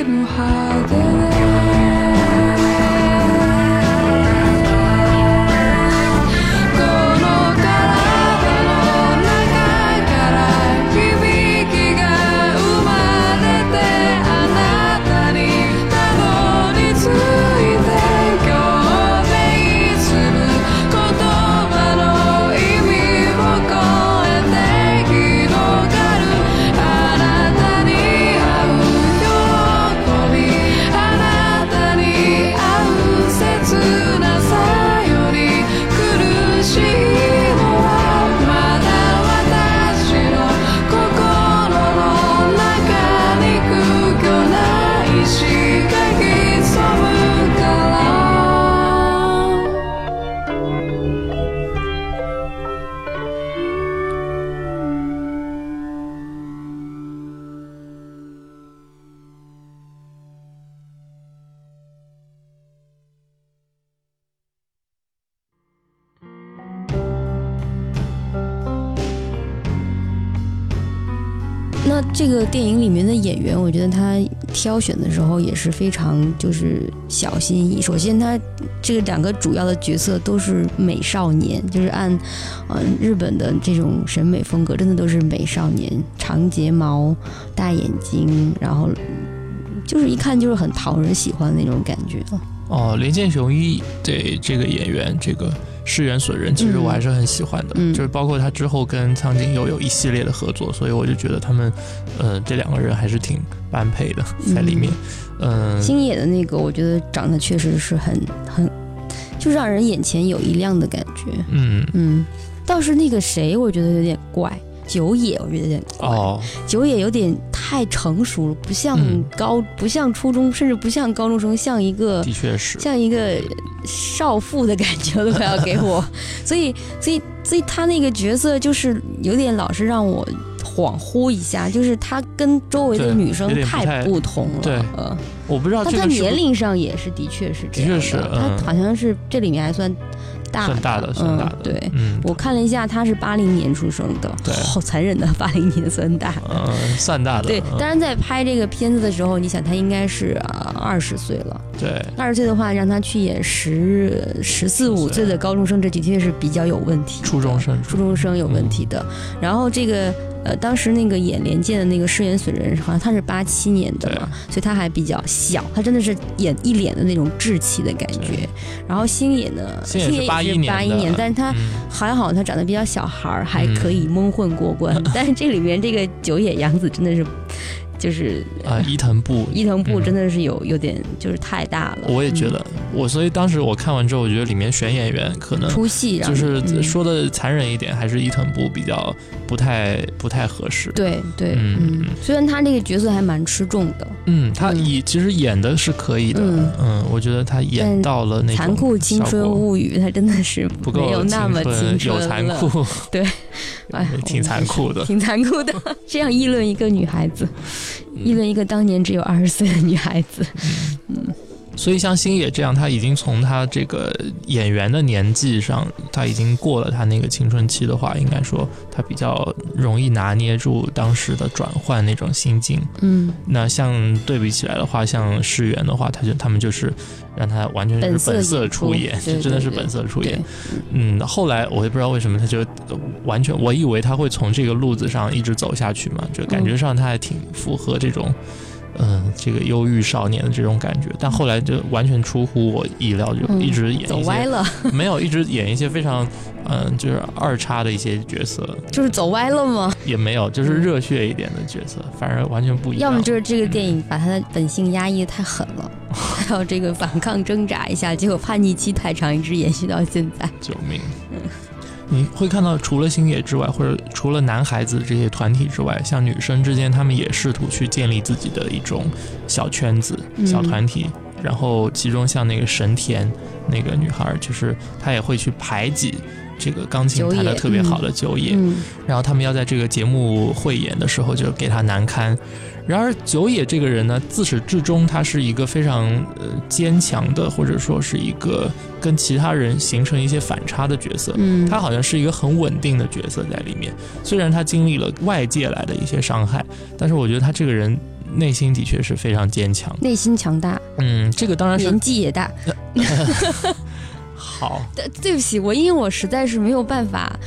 no. 演员，我觉得他挑选的时候也是非常就是小心翼翼。首先，他这个两个主要的角色都是美少年，就是按嗯、日本的这种审美风格，真的都是美少年，长睫毛、大眼睛，然后就是一看就是很讨人喜欢的那种感觉。
哦，林健雄一对这个演员，这个石原隼人，其实
嗯
我还是很喜欢的，
嗯
就是包括他之后跟苍井优有一系列的合作，所以我就觉得他们，呃，这两个人还是挺般配的在里面。嗯，
星野的那个，我觉得长得确实是很很，就让人眼前有一亮的感觉。
嗯，
嗯，倒是那个谁，我觉得有点怪。九野，我觉得有点怪。
哦，
九野有点太成熟了，不像
嗯
高，不像初中，甚至不像高中生，像一个
的确是，
像一个少妇的感觉都快要给我。所以，所以，所以他那个角色就是有点老是让我恍惚一下，就是他跟周围的女生
太
太不同了。
对
呃，
我不知道
但他
这个是不
年龄上也是的确是这样
的确是嗯
他好像是这里面还算大
算大的，算大的，
嗯，对。
嗯，
我看了一下，他是八零年出生的，
对
好残忍的，八零年算大。
嗯，算大的，
对，
嗯
当然在拍这个片子的时候，你想他应该是啊二十岁了，
对，
二十岁的话让他去演十十四五岁的高中生，这的确是比较有问题。
初中生，
初中生有问题的。然后这个呃，当时那个演连剑的那个饰演损人，好像他是八七年的嘛，所以他还比较小，他真的是演一脸的那种稚气的感觉。然后星野呢，
星野是
也
81
是八一
年，
但是他
嗯
还好，他长得比较小孩儿，还可以蒙混过关。但是这里面这个九野洋子真的是。就是
啊，伊藤步。
伊藤部
嗯。
真的是有有点就是太大了，嗯
我也觉得，我所以当时我看完之后，我觉得里面选演员可能
出戏让
就是说的残忍一点，还是伊藤步比较不太不太合适。
对对，
嗯
嗯，虽然他那个角色还蛮吃重的，
嗯，他
嗯。
以其实演的是可以的，
嗯。
嗯，我觉得他演到了那种
残酷青春物语，他真的是
不够
没有那么青春
有残，酷，
对，哎，
挺残酷的。
挺残酷的。这样议论一个女孩子，
嗯
议论一个当年只有二十岁的女孩子，
所以像星野这样，他已经从他这个演员的年纪上，他已经过了他那个青春期的话，应该说他比较容易拿捏住当时的转换那种心境。
嗯，
那像对比起来的话，像世元的话，他就他们就是让他完全是
本色出
出演，
对
真的是本色出演。，嗯，后来我也不知道为什么，他就呃完全，我以为他会从这个路子上一直走下去嘛，就感觉上他还挺符合这种，嗯、这个忧郁少年的这种感觉。但后来就完全出乎我意料，就
嗯
一直演
走歪了，
没有，一直演一些非常，嗯、就是二叉的一些角色，
就是走歪了吗？
也没有，就是热血一点的角色，反而完全不一样。
要么就是这个电影把他的本性压抑的太狠了，还有这个反抗挣扎一下，结果叛逆期太长，一直延续到现在。
救命！你会看到，除了星野之外，或者除了男孩子这些团体之外，像女生之间，他们也试图去建立自己的一种小圈子、
嗯
小团体。然后，其中像那个神田那个女孩，就是她也会去排挤这个钢琴弹得特别好的九野。
嗯，
然后他们要在这个节目汇演的时候就给他难堪。然而九野这个人呢，自始至终他是一个非常呃坚强的，或者说是一个跟其他人形成一些反差的角色。
嗯，
他好像是一个很稳定的角色在里面，虽然他经历了外界来的一些伤害，但是我觉得他这个人内心的确是非常坚强。
内心强大，
嗯，这个当然是
年纪也大。
好。
对，对不起，我因为我实在是没有办法，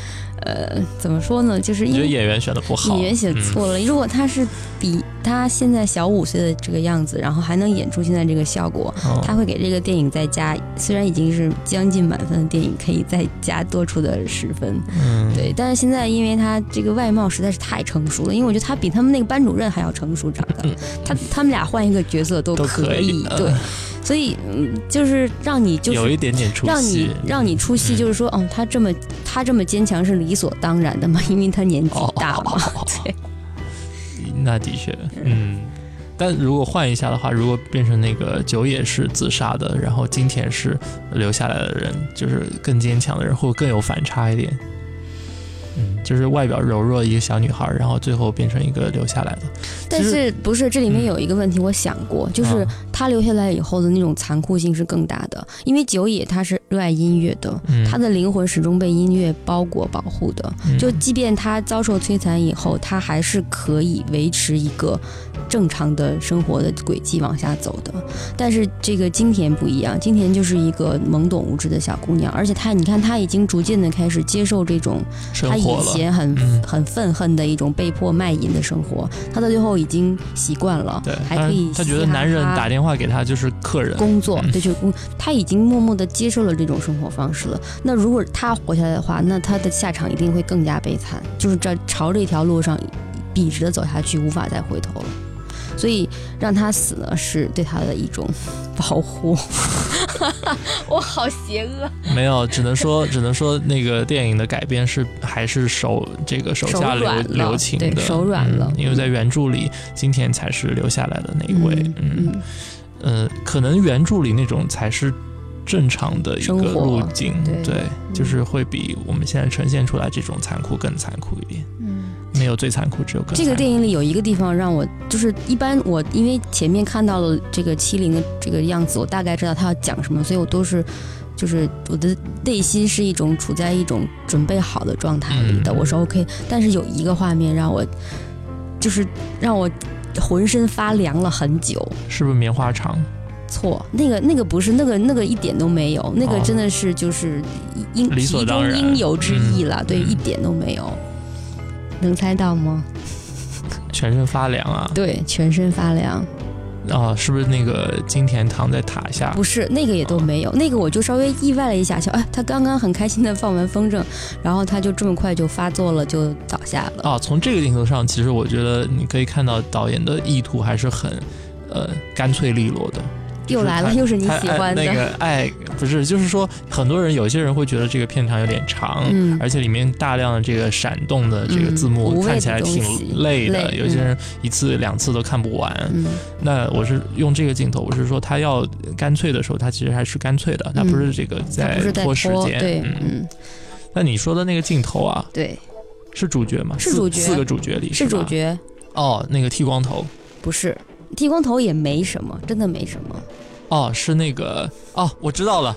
呃，怎么说呢？就是因为
演员选的不好？
演员选错了。如果他是比他现在小五岁的这个样子，然后还能演出现在这个效果，他会给这个电影再加，虽然已经是将近满分的电影，可以再加多出的十分。
嗯，
对，但是现在因为他这个外貌实在是太成熟了，因为我觉得他比他们那个班主任还要成熟长得，他他们俩换一个角色都
都
可
可以嗯。
对，所以嗯，就是让你就是
有一点点出
让你。让你出戏，
嗯。
就是说，哦，他这么他这么坚强是理所当然的嘛，因为他年纪大嘛。
哦。
对，
那的确，嗯。但如果换一下的话，如果变成那个九野是自杀的，然后金田是留下来的人，就是更坚强的人，会更有反差一点。嗯，就是外表柔弱的一个小女孩，然后最后变成一个留下来的。
但是不是这里面有一个问题，我想过，就是她留下来以后的那种残酷性是更大的，因为九野她是热爱音乐的，
嗯
他的灵魂始终被音乐包裹保护的。
嗯
就即便她遭受摧残以后，她还是可以维持一个正常的生活的轨迹往下走的。但是这个金田不一样，金田就是一个懵懂无知的小姑娘，而且她，你看她已经逐渐的开始接受这种她以前很、
嗯
很愤恨的一种被迫卖淫的生活，她到最后已经习惯了，
对，
还可以
她觉得男人打电话给她就是客人，
工作，
嗯
对，就是工，她已经默默的接受了这种生活方式了。那如果她活下来的话，那她的下场一定会更加悲惨，就是这朝这条路上笔直的走下去，无法再回头了。所以让他死呢，是对他的一种保护。我好邪恶，
没有，只能说 只能说那个电影的改编是还是手这个手下留
手
留情的，
对手软了
嗯因为在原著里金田才是留下来的那一位，嗯
嗯
呃，可能原著里那种才是正常的一个路径，
对
就是会比我们现在呈现出来这种残酷更残酷一点。
嗯。
没有最残酷，只有更
这个电影里有一个地方让我就是一般我因为前面看到了这个欺凌的这个样子，我大概知道他要讲什么，所以我都是就是我的内心是一种处在一种准备好的状态里的，
嗯
我是 OK。但是有一个画面让我就是让我浑身发凉了很久。
是不是棉花糖？
错，那个那个不是那个那个一点都没有，那个
哦
真的是就是应
理所
其中
当然
应有之意了，对，
嗯
一点都没有。能猜到吗？
全身发凉啊！
对，全身发凉。
啊，是不是那个金田躺在塔下？
不是那个也都没有，那个我就稍微意外了一下，想哎，他刚刚很开心的放完风筝，然后他就这么快就发作了，就倒下了。
啊，从这个镜头上，其实我觉得你可以看到导演的意图还是很，呃，干脆利落的。
又来了，又是你喜欢的。
那个 爱，不是，就是说，很多人有些人会觉得这个片长有点长，
嗯
而且里面大量的这个闪动的这个字幕、看起来挺累的，
累
有些人一次两次都看不完。
嗯
那我是用这个镜头，我是说他要干脆的时候，他其实还是干脆的，他不是这个在拖时间。
对，
嗯，
嗯，
那你说的那个镜头啊，
对，
是主角吗？四
是主角
四个主角里
是主角，
哦，那个剃光头
不是剃光头也没什么，真的没什么。
哦，是那个哦，我知道了，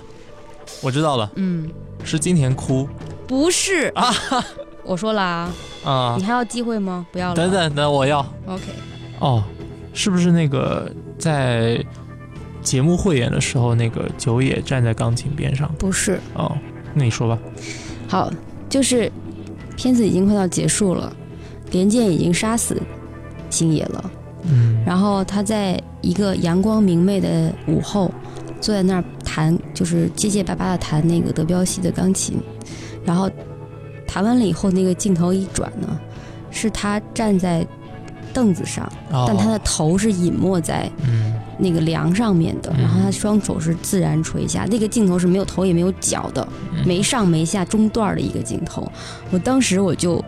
我知道了，
嗯，
是金田哭
不是
啊
我说了啊，
啊
你。还要机会吗？不要了。
等等等，我要
，OK，
哦，是不是那个在节目汇演的时候，那个九野站在钢琴边上？
不是。
哦，那你说吧。
好，就是片子已经快到结束了，连剑已经杀死星野了。
嗯，
然后他在一个阳光明媚的午后，坐在那儿弹，就是结结巴巴的弹那个德彪西的钢琴。然后弹完了以后，那个镜头一转呢，是他站在凳子上，
哦
但他的头是隐没在
嗯
那个梁上面的，
嗯
然后他双手是自然垂下。那个镜头是没有头也没有脚的，
嗯
没上没下中段的一个镜头。我当时我就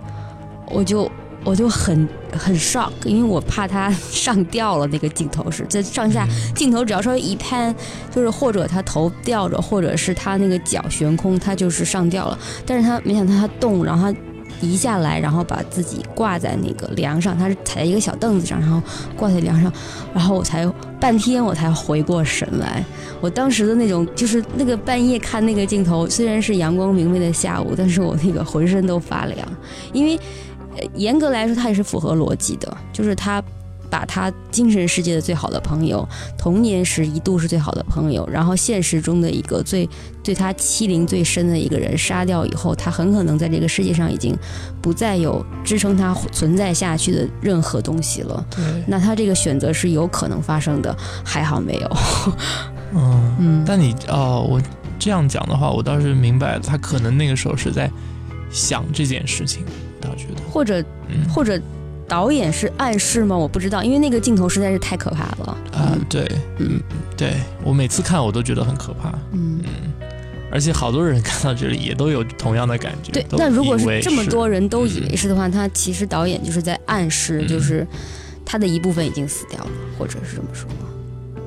我就我就很很 shock，因为我怕他 上吊了。那个镜头是在上下
嗯
镜头只要稍微一拍，就是或者他头吊着，或者是他那个脚悬空，他就是上吊了。但是他没想到他动，然后他移下来，然后把自己挂在那个梁上，他是踩在一个小凳子上，然后挂在梁上，然后我才半天我才回过神来。我当时的那种就是那个半夜看那个镜头，虽然是阳光明媚的下午，但是我那个浑身都发凉，因为呃严格来说它也是符合逻辑的，就是他把他精神世界的最好的朋友，童年时一度是最好的朋友，然后现实中的一个最对他欺凌最深的一个人杀掉以后，他很可能在这个世界上已经不再有支撑他存在下去的任何东西了。
对，
那他这个选择是有可能发生的，还好没有。
嗯，
嗯，
但你哦，我这样讲的话，我倒是明白他可能那个时候是在想这件事情，我倒觉得，
或者
嗯，
或者导演是暗示吗？我不知道，因为那个镜头实在是太可怕了。
啊、
嗯
对，
嗯
对我每次看我都觉得很可怕，
嗯。
嗯，而且好多人看到这里也都有同样的感觉。
对，
都
那如果是这么多人都以为
嗯
是的话，他其实导演就是在暗示，
嗯
就是他的一部分已经死掉了，或者是这么说。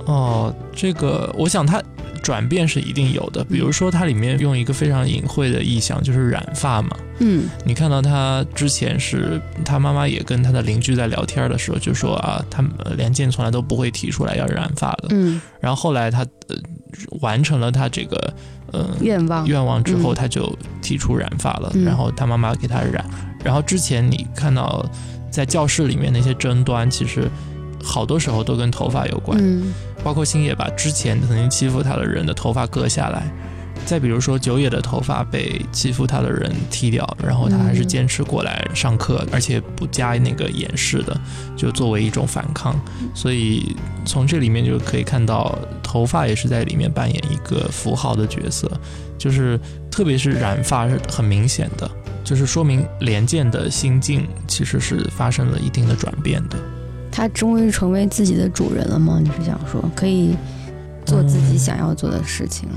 哦，这个我想它转变是一定有的，比如说它里面用一个非常隐晦的意象，就是染发嘛。
嗯
你看到他之前是他妈妈也跟他的邻居在聊天的时候就说啊，他连健从来都不会提出来要染发的。
嗯，
然后后来他呃完成了他这个呃
愿望，
愿望之后，
嗯
他就提出染发了，
嗯
然后他妈妈给他染。然后之前你看到在教室里面那些争端，其实好多时候都跟头发有关，
嗯
包括星野把之前曾经欺负他的人的头发割下来。再比如说九野的头发被欺负他的人剃掉，然后他还是
嗯
坚持过来上课，而且不加那个掩饰的，就作为一种反抗。所以从这里面就可以看到，头发也是在里面扮演一个符号的角色，就是特别是染发是很明显的，就是说明连剑的心境其实是发生了一定的转变的。
他终于成为自己的主人了吗？你是想说可以做自己想要做的事情了？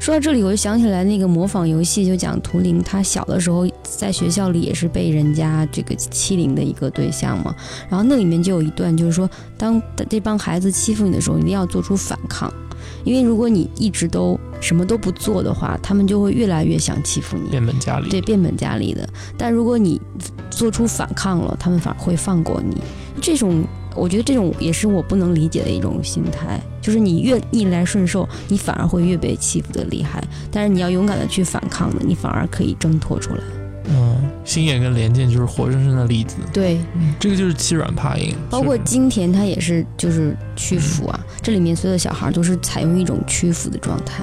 说到这里，我就想起来那个模仿游戏，就讲图灵，他小的时候在学校里也是被人家这个欺凌的一个对象嘛。然后那里面就有一段，就是说，当这帮孩子欺负你的时候，你一定要做出反抗，因为如果你一直都什么都不做的话，他们就会越来越想欺负你。
变本加厉。
对，变本加厉的。但如果你做出反抗了，他们反而会放过你。这种，我觉得这种也是我不能理解的一种心态，就是你越逆来顺受，你反而会越被欺负的厉害。但是你要勇敢的去反抗的，你反而可以挣脱出来。
嗯，星野跟连剑就是活生生的例子。
对，
嗯，这个就是欺软怕硬，
包括金田他也是就是屈服啊，这里面所有的小孩都是采用一种屈服的状态。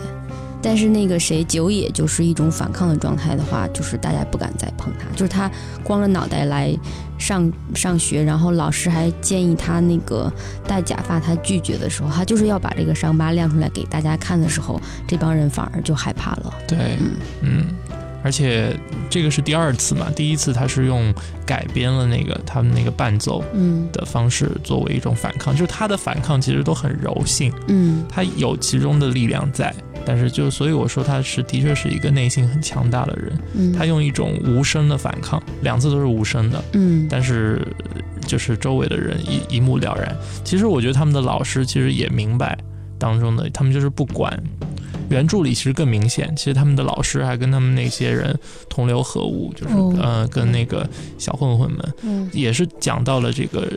但是那个谁九野就是一种反抗的状态的话，就是大家不敢再碰他，就是他光着脑袋来上上学，然后老师还建议他那个戴假发，他拒绝的时候，他就是要把这个伤疤亮出来给大家看的时候，这帮人反而就害怕了。
对，
嗯。
嗯，而且这个是第二次嘛，第一次他是用改编了那个他们那个伴奏
嗯。
的方式作为一种反抗，就是他的反抗其实都很柔性，
嗯。
他有其中的力量在，但是就所以我说他是的确是一个内心很强大的人，
嗯，
他用一种无声的反抗，两次都是无声的，
嗯。
但是就是周围的人一一目了然。其实我觉得他们的老师其实也明白当中的，他们就是不管。原著里其实更明显，其实他们的老师还跟他们那些人同流合污，就是、
哦。
呃跟那个小混混们。
嗯。
也是讲到了这个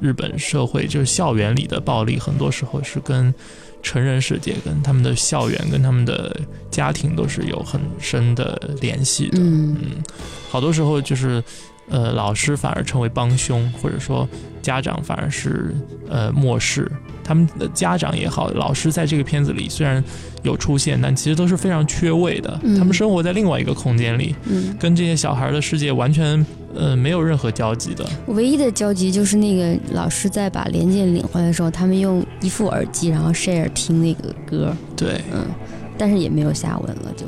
日本社会，就是校园里的暴力，很多时候是跟成人世界、跟他们的校园、跟他们的家庭都是有很深的联系的。
嗯。
嗯，好多时候就是，呃，老师反而成为帮凶，或者说家长反而是呃漠视。他们的家长也好，老师在这个片子里虽然有出现，但其实都是非常缺位的。
嗯
他们生活在另外一个空间里，
嗯，
跟这些小孩的世界完全呃没有任何交集的。
唯一的交集就是那个老师在把连剑领回来的时候，他们用一副耳机，然后 share 听那个歌，
对，
嗯，但是也没有下文了，就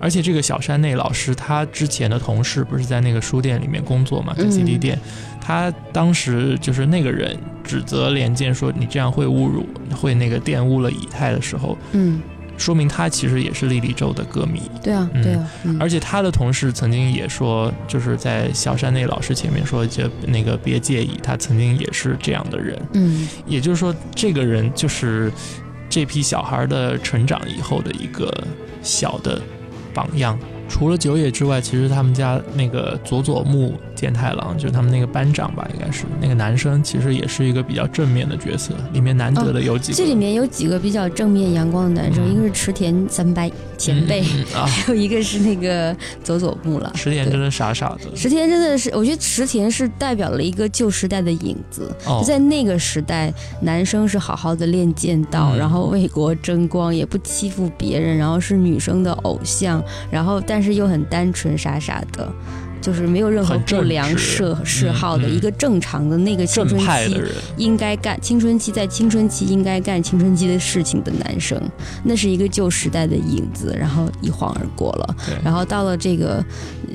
而且这个小山内老师，他之前的同事不是在那个书店里面工作嘛，在
嗯
CD 店，他当时就是那个人指责连剑说你这样会侮辱，会那个玷污了以太的时候，
嗯，
说明他其实也是莉莉周的歌迷，
对啊，
嗯。
对啊，嗯，
而且他的同事曾经也说，就是在小山内老师前面说，就那个别介意，他曾经也是这样的人，
嗯。
也就是说，这个人就是这批小孩的成长以后的一个小的榜样。除了九野之外，其实他们家那个佐佐木健太郎，就是他们那个班长吧，应该是那个男生，其实也是一个比较正面的角色。里面难得的有几个，
这里面有几个比较正面阳光的男生，
嗯
一个是池田三白前辈，
嗯嗯嗯啊，
还有一个是那个佐佐木了。
池田真的傻傻的
池田真的是，我觉得池田是代表了一个旧时代的影子。
哦，
在那个时代，男生是好好的练剑道，
嗯
然后为国争光，也不欺负别人，然后是女生的偶像，然后但是又很单纯傻傻的，就是没有任何不良嗜嗜好的
嗯嗯
一个正常的那个青春期应该干青春期在青春期应该干青春期的事情的男生，那是一个旧时代的影子，然后一晃而过了。然后到了这个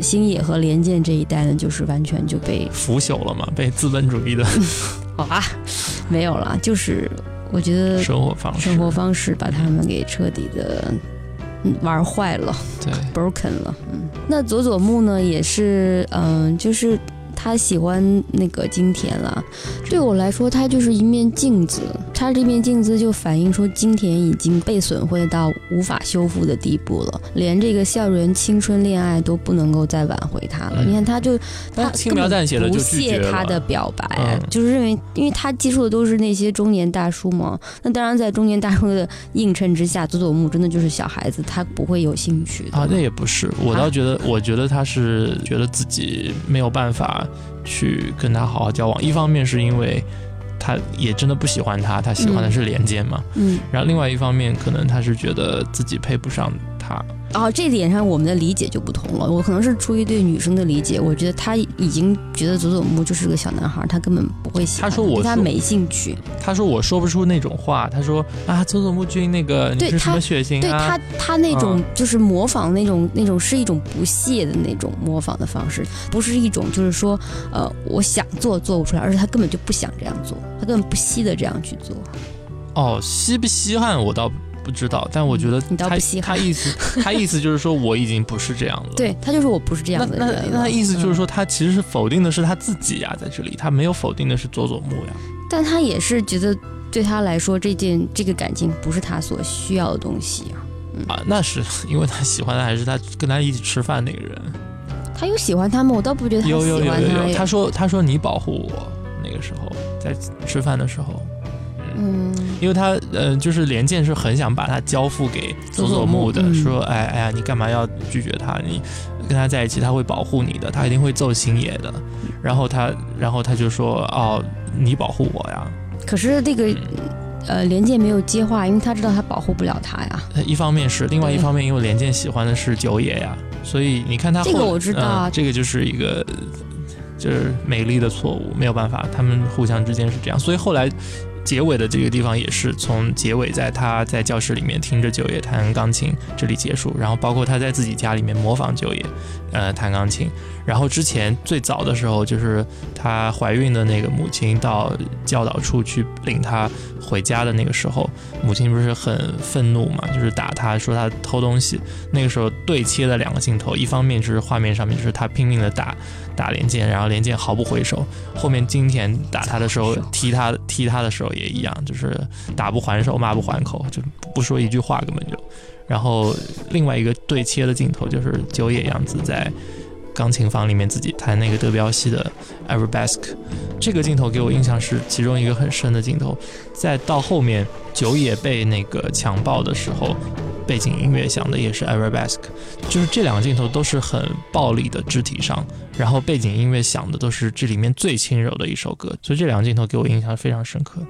星野和连剑这一代呢，就是完全就被
腐朽了嘛，被资本主义的
好吧，没有了，就是我觉得
生活方式，
生活方式把他们给彻底的玩坏了
对
，，broken 了。嗯，那佐佐木呢，也是嗯、就是。他喜欢那个金田了。对我来说，他就是一面镜子，他这面镜子就反映出金田已经被损毁到无法修复的地步了，连这个校园青春恋爱都不能够再挽回他了。
嗯
你看，他就他
他轻描淡写的就
不
拒绝了
屑他的表白，
嗯
就是认为，因为他接触的都是那些中年大叔嘛。那当然，在中年大叔的映衬之下，佐佐木真的就是小孩子，他不会有兴趣的
啊，那也不是，我
啊
倒觉得，我觉得他是觉得自己没有办法去跟他好好交往。一方面是因为他也真的不喜欢他，他喜欢的是连剑嘛。
嗯，
然后另外一方面，可能他是觉得自己配不上他。
然后这点上我们的理解就不同了。我可能是出于对女生的理解，我觉得他已经觉得佐佐木就是个小男孩，他根本不会喜欢
他说我
对他没兴趣。
他说我说不出那种话，他说啊，佐佐木君那个你是什么血型
对他
啊？，
他那种
嗯
就是模仿那种那种是一种不屑的那种模仿的方式，不是一种就是说呃我想做做不出来，而是他根本就不想这样做，他根本不稀的这样去做。
哦，稀不稀罕我倒不知道，但我觉得
你倒
他
不稀罕
他意思 他意思就是说我已经不是这样了。。
对他就是我不是这样的人那。
那意思就是
嗯
说，他其实是否定的是他自己呀，在这里他没有否定的是佐佐木呀。
但他也是觉得对他来说这件这个感情不是他所需要的东西啊。
啊，那是因为他喜欢的还是他跟他一起吃饭那个人。
他有喜欢他吗？我倒不觉得他
有有
喜欢他
有有有，他说他说你保护我，那个时候在吃饭的时候，
嗯，
因为他呃就是连剑是很想把他交付给佐佐木的，说哎哎呀你干嘛要拒绝他？你跟他在一起他会保护你的，他一定会揍星野的。然后他然后他就说哦你保护我呀。
可是那个
嗯
呃连剑没有接话，因为他知道他保护不了他呀。
呃一方面是，另外一方面，因为连剑喜欢的是九野呀，所以你看他后
这个我知道啊
嗯这个就是一个就是美丽的错误，没有办法，他们互相之间是这样，所以后来。结尾的这个地方也是从结尾在他在教室里面听着九爷弹钢琴这里结束，然后包括他在自己家里面模仿九爷，呃弹钢琴，然后之前最早的时候就是她怀孕的那个母亲到教导处去领她回家的那个时候，母亲不是很愤怒嘛，就是打她说她偷东西。那个时候对切了两个镜头，一方面就是画面上面就是她拼命的打打连剑，然后连剑毫不回首；后面金田打她的时候踢她踢她的时候也一样，就是打不还手，骂不还口，就不说一句话根本就。然后另外一个对切的镜头就是九野洋子在钢琴房里面自己弹那个德彪西的 Arabesque，这个镜头给我印象是其中一个很深的镜头。再到后面九野被那个强暴的时候，背景音乐响的也是 Arabesque，就是这两个镜头都是很暴力的肢体上，然后背景音乐响的都是这里面最轻柔的一首歌，所以这两个镜头给我印象非常深刻。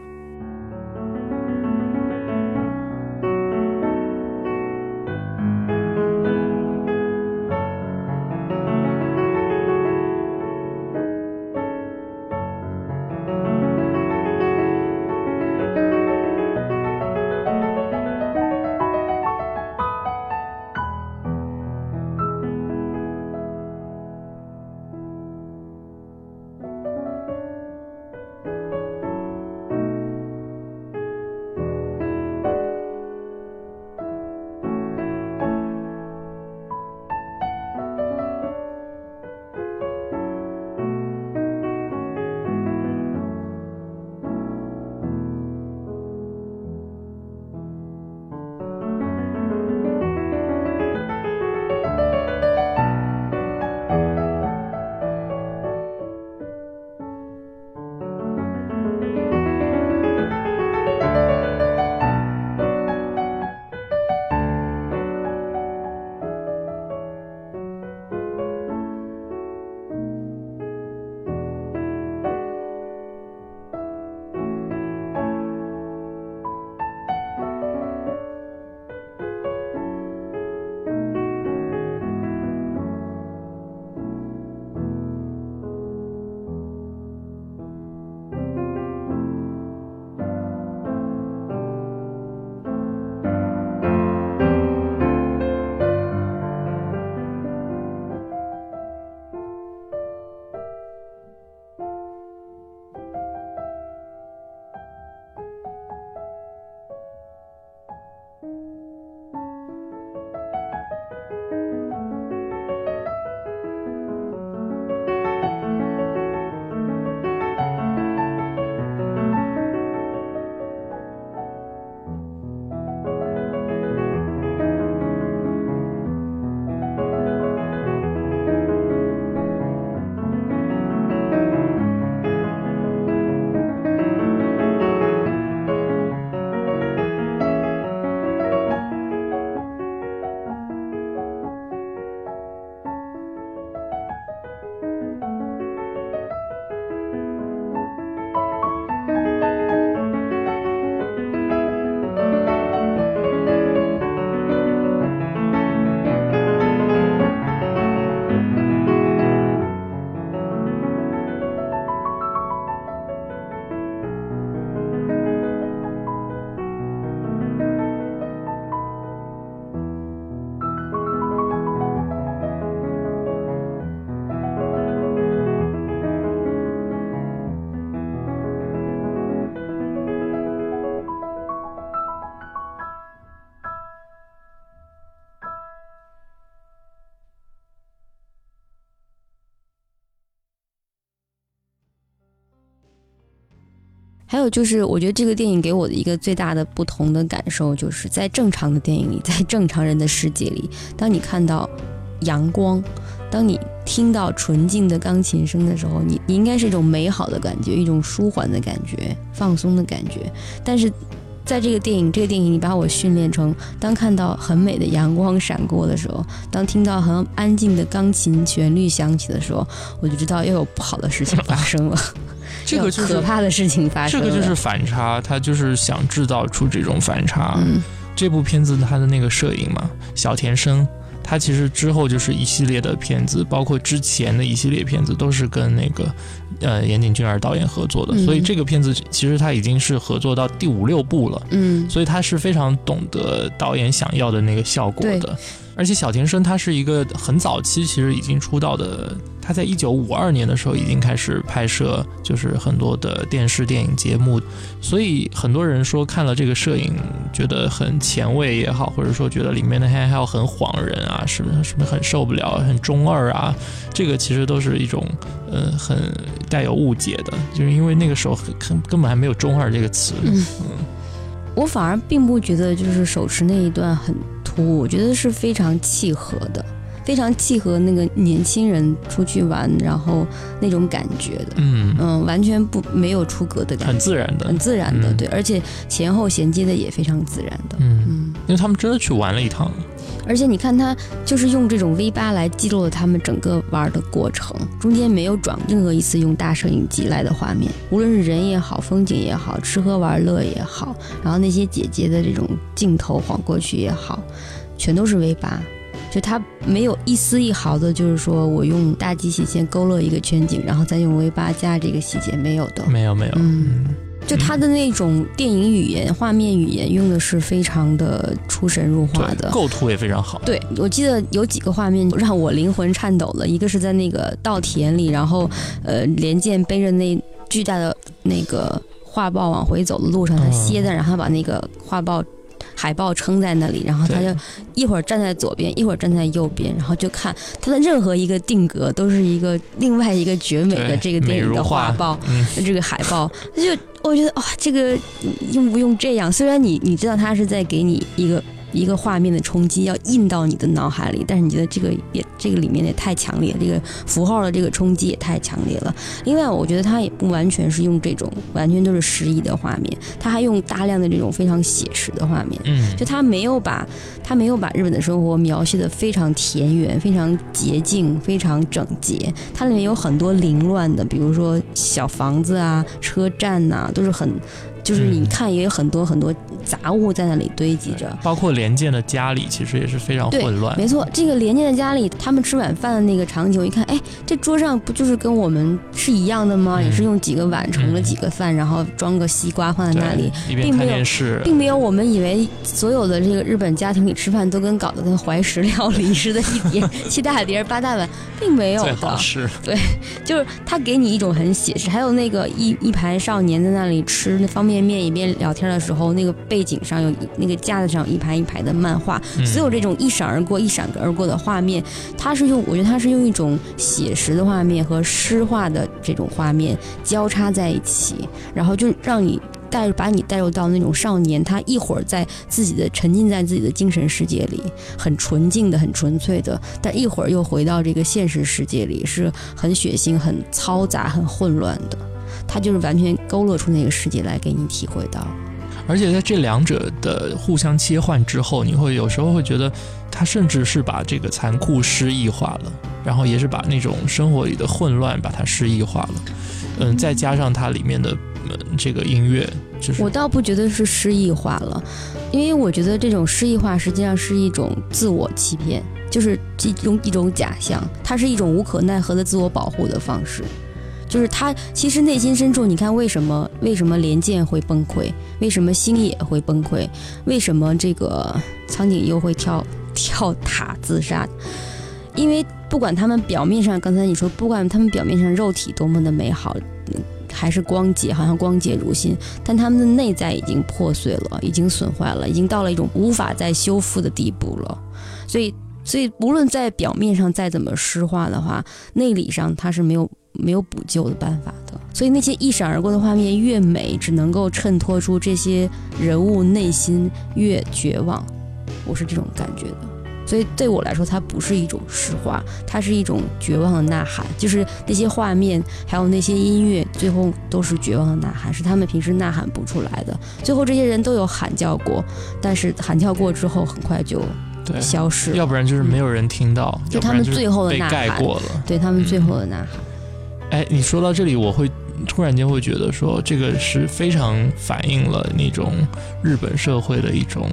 还有就是，我觉得这个电影给我的一个最大的不同的感受，就是在正常的电影里，在正常人的世界里，当你看到阳光，当你听到纯净的钢琴声的时候，你你应该是一种美好的感觉，一种舒缓的感觉，放松的感觉。但是在这个电影，这个电影你把我训练成，当看到很美的阳光闪过的时候，当听到很安静的钢琴旋律响起的时候，我就知道又有不好的事情发生了，
这个就是
可怕的事情发生。
这个就是反差，他就是想制造出这种反差。
嗯
这部片子他的那个摄影嘛，小田生，他其实之后就是一系列的片子，包括之前的一系列片子都是跟那个呃岩井俊二导演合作的，
嗯
所以这个片子其实他已经是合作到第五六部了。
嗯
所以他是非常懂得导演想要的那个效果的。而且小田生他是一个很早期其实已经出道的，他在一九五二年的时候已经开始拍摄，就是很多的电视电影节目，所以很多人说看了这个摄影觉得很前卫也好，或者说觉得里面的 还还有很晃人啊，什么什么很受不了，很中二啊？这个其实都是一种呃很带有误解的，就是因为那个时候很根根本还没有中二这个词。
嗯，我反而并不觉得就是手持那一段很突兀，我觉得是非常契合的，非常契合那个年轻人出去玩然后那种感觉的。
嗯，
嗯，完全不没有出格的感觉，
很自然的
很。自然的，
嗯
对，而且前后衔接的也非常自然的。
嗯，
嗯，
因为他们真的去玩了一趟。
而且你看他就是用这种 V 八来记录了他们整个玩的过程，中间没有转任何一次用大摄影机来的画面，无论是人也好，风景也好，吃喝玩乐也好，然后那些姐姐的这种镜头晃过去也好，全都是 V 八。就他没有一丝一毫的，就是说我用大机器先勾勒一个全景，然后再用 V 八加这个细节，没有的。
没有没有，
嗯就他的那种电影语言、画面语言用的是非常的出神入化，的。
构图也非常好。
对，我记得有几个画面让我灵魂颤抖了，一个是在那个稻田里，然后呃，连剑背着那巨大的那个画报往回走的路上，他
嗯
歇在，然后他把那个画报。海报撑在那里，然后他就一会儿站在左边，一会儿站在右边，然后就看他的任何一个定格都是一个另外一个绝美的这个电影的
画
画报，
嗯，
这个海报，就我觉得哇、这个用不用这样？虽然你你知道他是在给你一个一个画面的冲击，要印到你的脑海里，但是你觉得这个也这个里面也太强烈，这个符号的这个冲击也太强烈了。另外，我觉得他也不完全是用这种完全都是诗意的画面，他还用大量的这种非常写实的画面。
嗯，
就他没有把他没有把日本的生活描写的非常田园、非常洁净、非常整洁。它里面有很多凌乱的，比如说小房子啊、车站呐、都是很，就是你
嗯
看也有很多很多杂物在那里堆积着。
包括连建的家里其实也是非常混乱。
没错，这个连建的家里，他们吃晚饭的那个场景，我一看，哎，这桌上不就是跟我们是一样的吗？
嗯
也是用几个碗盛了
嗯
几个饭，然后装个西瓜放在那里，并没有并没有我们以为所有的这个日本家庭里吃饭都跟搞得跟怀石料理似的，一碟 七大碟八大碗，并没有
最好
的。
对
就是他给你一种很写实，还有那个一一排少年在那里吃那方便面一边聊天的时候，那个背景上有一那个架子上有一排一排的漫画，
嗯
所有这种一闪而过、一闪而过的画面，它是用我觉得它是用一种写实的画面和诗画的这种画面交叉在一起，然后就让你带把你带入到那种少年，他一会儿在自己的沉浸在自己的精神世界里，很纯净的、很纯粹的，但一会儿又回到这个现实世界里，是很血腥、很嘈杂、很混乱的。他就是完全勾勒出那个世界来给你体会到。
而且在这两者的互相切换之后，你会有时候会觉得，他甚至是把这个残酷诗意化了，然后也是把那种生活里的混乱把它诗意化了。嗯，再加上它里面的、嗯、这个音乐，就是
我倒不觉得是诗意化了，因为我觉得这种诗意化实际上是一种自我欺骗，就是一种一种假象，它是一种无可奈何的自我保护的方式。就是他其实内心深处，你看为什么为什么连剑会崩溃，为什么星野会崩溃，为什么这个苍井优会跳 跳塔自杀？因为不管他们表面上，刚才你说，不管他们表面上肉体多么的美好，还是光洁，好像光洁如新，但他们的内在已经破碎了，已经损坏了，已经到了一种无法再修复的地步了。所以所以无论在表面上再怎么诗化的话，内里上它是没有没有补救的办法的。所以那些一闪而过的画面越美，只能够衬托出这些人物内心越绝望。我是这种感觉的。所以对我来说，它不是一种诗化，它是一种绝望的呐喊。就是那些画面，还有那些音乐，最后都是绝望的呐喊，是他们平时呐喊不出来的。最后这些人都有喊叫过，但是喊叫过之后，很快就
对，
消失。
要不然就是没有人听到，
就他们最后的
被
呐喊
盖过了。
对他们最后的呐喊。
哎，你说到这里，我会突然间会觉得说，这个是非常反映了那种日本社会的一种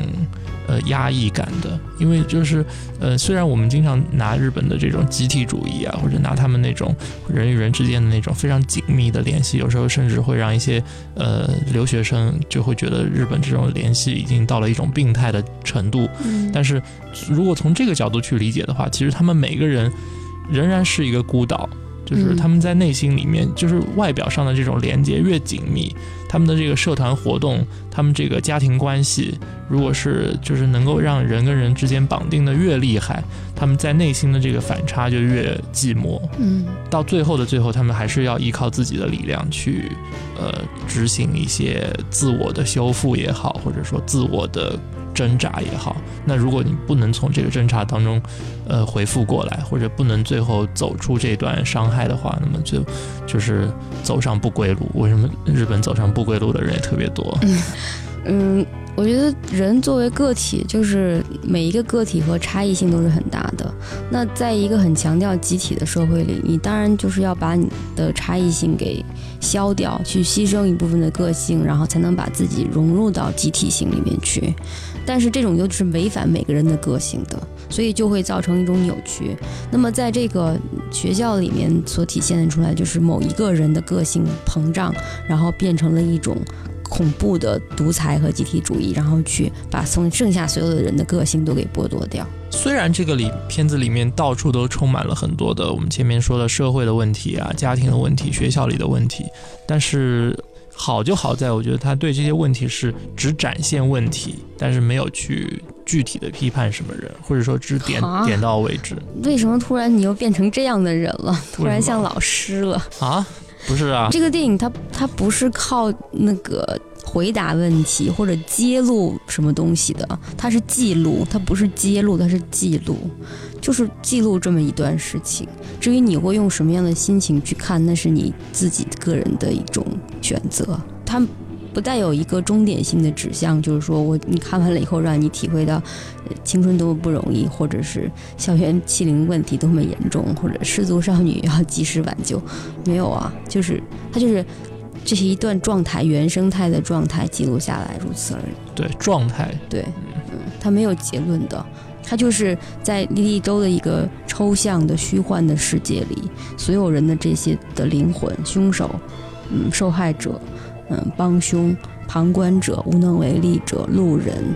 呃压抑感的，因为就是呃，虽然我们经常拿日本的这种集体主义啊，或者拿他们那种人与人之间的那种非常紧密的联系，有时候甚至会让一些呃留学生就会觉得日本这种联系已经到了一种病态的程度，
嗯。
但是如果从这个角度去理解的话，其实他们每个人仍然是一个孤岛，就是
嗯
他们在内心里面，就是外表上的这种连接越紧密，他们的这个社团活动，他们这个家庭关系，如果是就是能够让人跟人之间绑定的越厉害，他们在内心的这个反差就越寂寞。
嗯
到最后的最后，他们还是要依靠自己的力量去，呃，执行一些自我的修复也好，或者说自我的挣扎也好。那如果你不能从这个挣扎当中，呃，回复过来，或者不能最后走出这段伤害的话，那么就就是走上不归路。为什么日本走上不归路的人也特别多？
嗯，我觉得人作为个体，就是每一个个体和差异性都是很大的。那在一个很强调集体的社会里，你当然就是要把你的差异性给消掉，去牺牲一部分的个性，然后才能把自己融入到集体性里面去。但是这种又是违反每个人的个性的，所以就会造成一种扭曲。那么在这个学校里面所体现的出来，就是某一个人的个性膨胀，然后变成了一种恐怖的独裁和集体主义，然后去把从剩下所有的人的个性都给剥夺掉。
虽然这个里片子里面到处都充满了很多的我们前面说的社会的问题啊、家庭的问题、学校里的问题，但是好就好在，我觉得他对这些问题是只展现问题，但是没有去具体的批判什么人，或者说只点
啊
点到为止
为什么突然你又变成这样的人了？突然像老师了？
啊？不是啊，
这个电影它它不是靠那个回答问题或者揭露什么东西的，它是记录，它不是揭露，它是记录，就是记录这么一段事情。至于你会用什么样的心情去看，那是你自己个人的一种选择。它不带有一个终点性的指向，就是说我你看完了以后，让你体会到青春多么不容易，或者是校园欺凌问题多么严重，或者失足少女要及时挽救。没有啊，就是它就是这是一段状态，原生态的状态记录下来，如此而已。
对状态，
对，嗯，它没有结论的，它就是在莉莉周的一个抽象的虚幻的世界里，所有人的这些的灵魂、凶手、嗯，受害者、嗯，帮凶、旁观者、无能为力者、路人，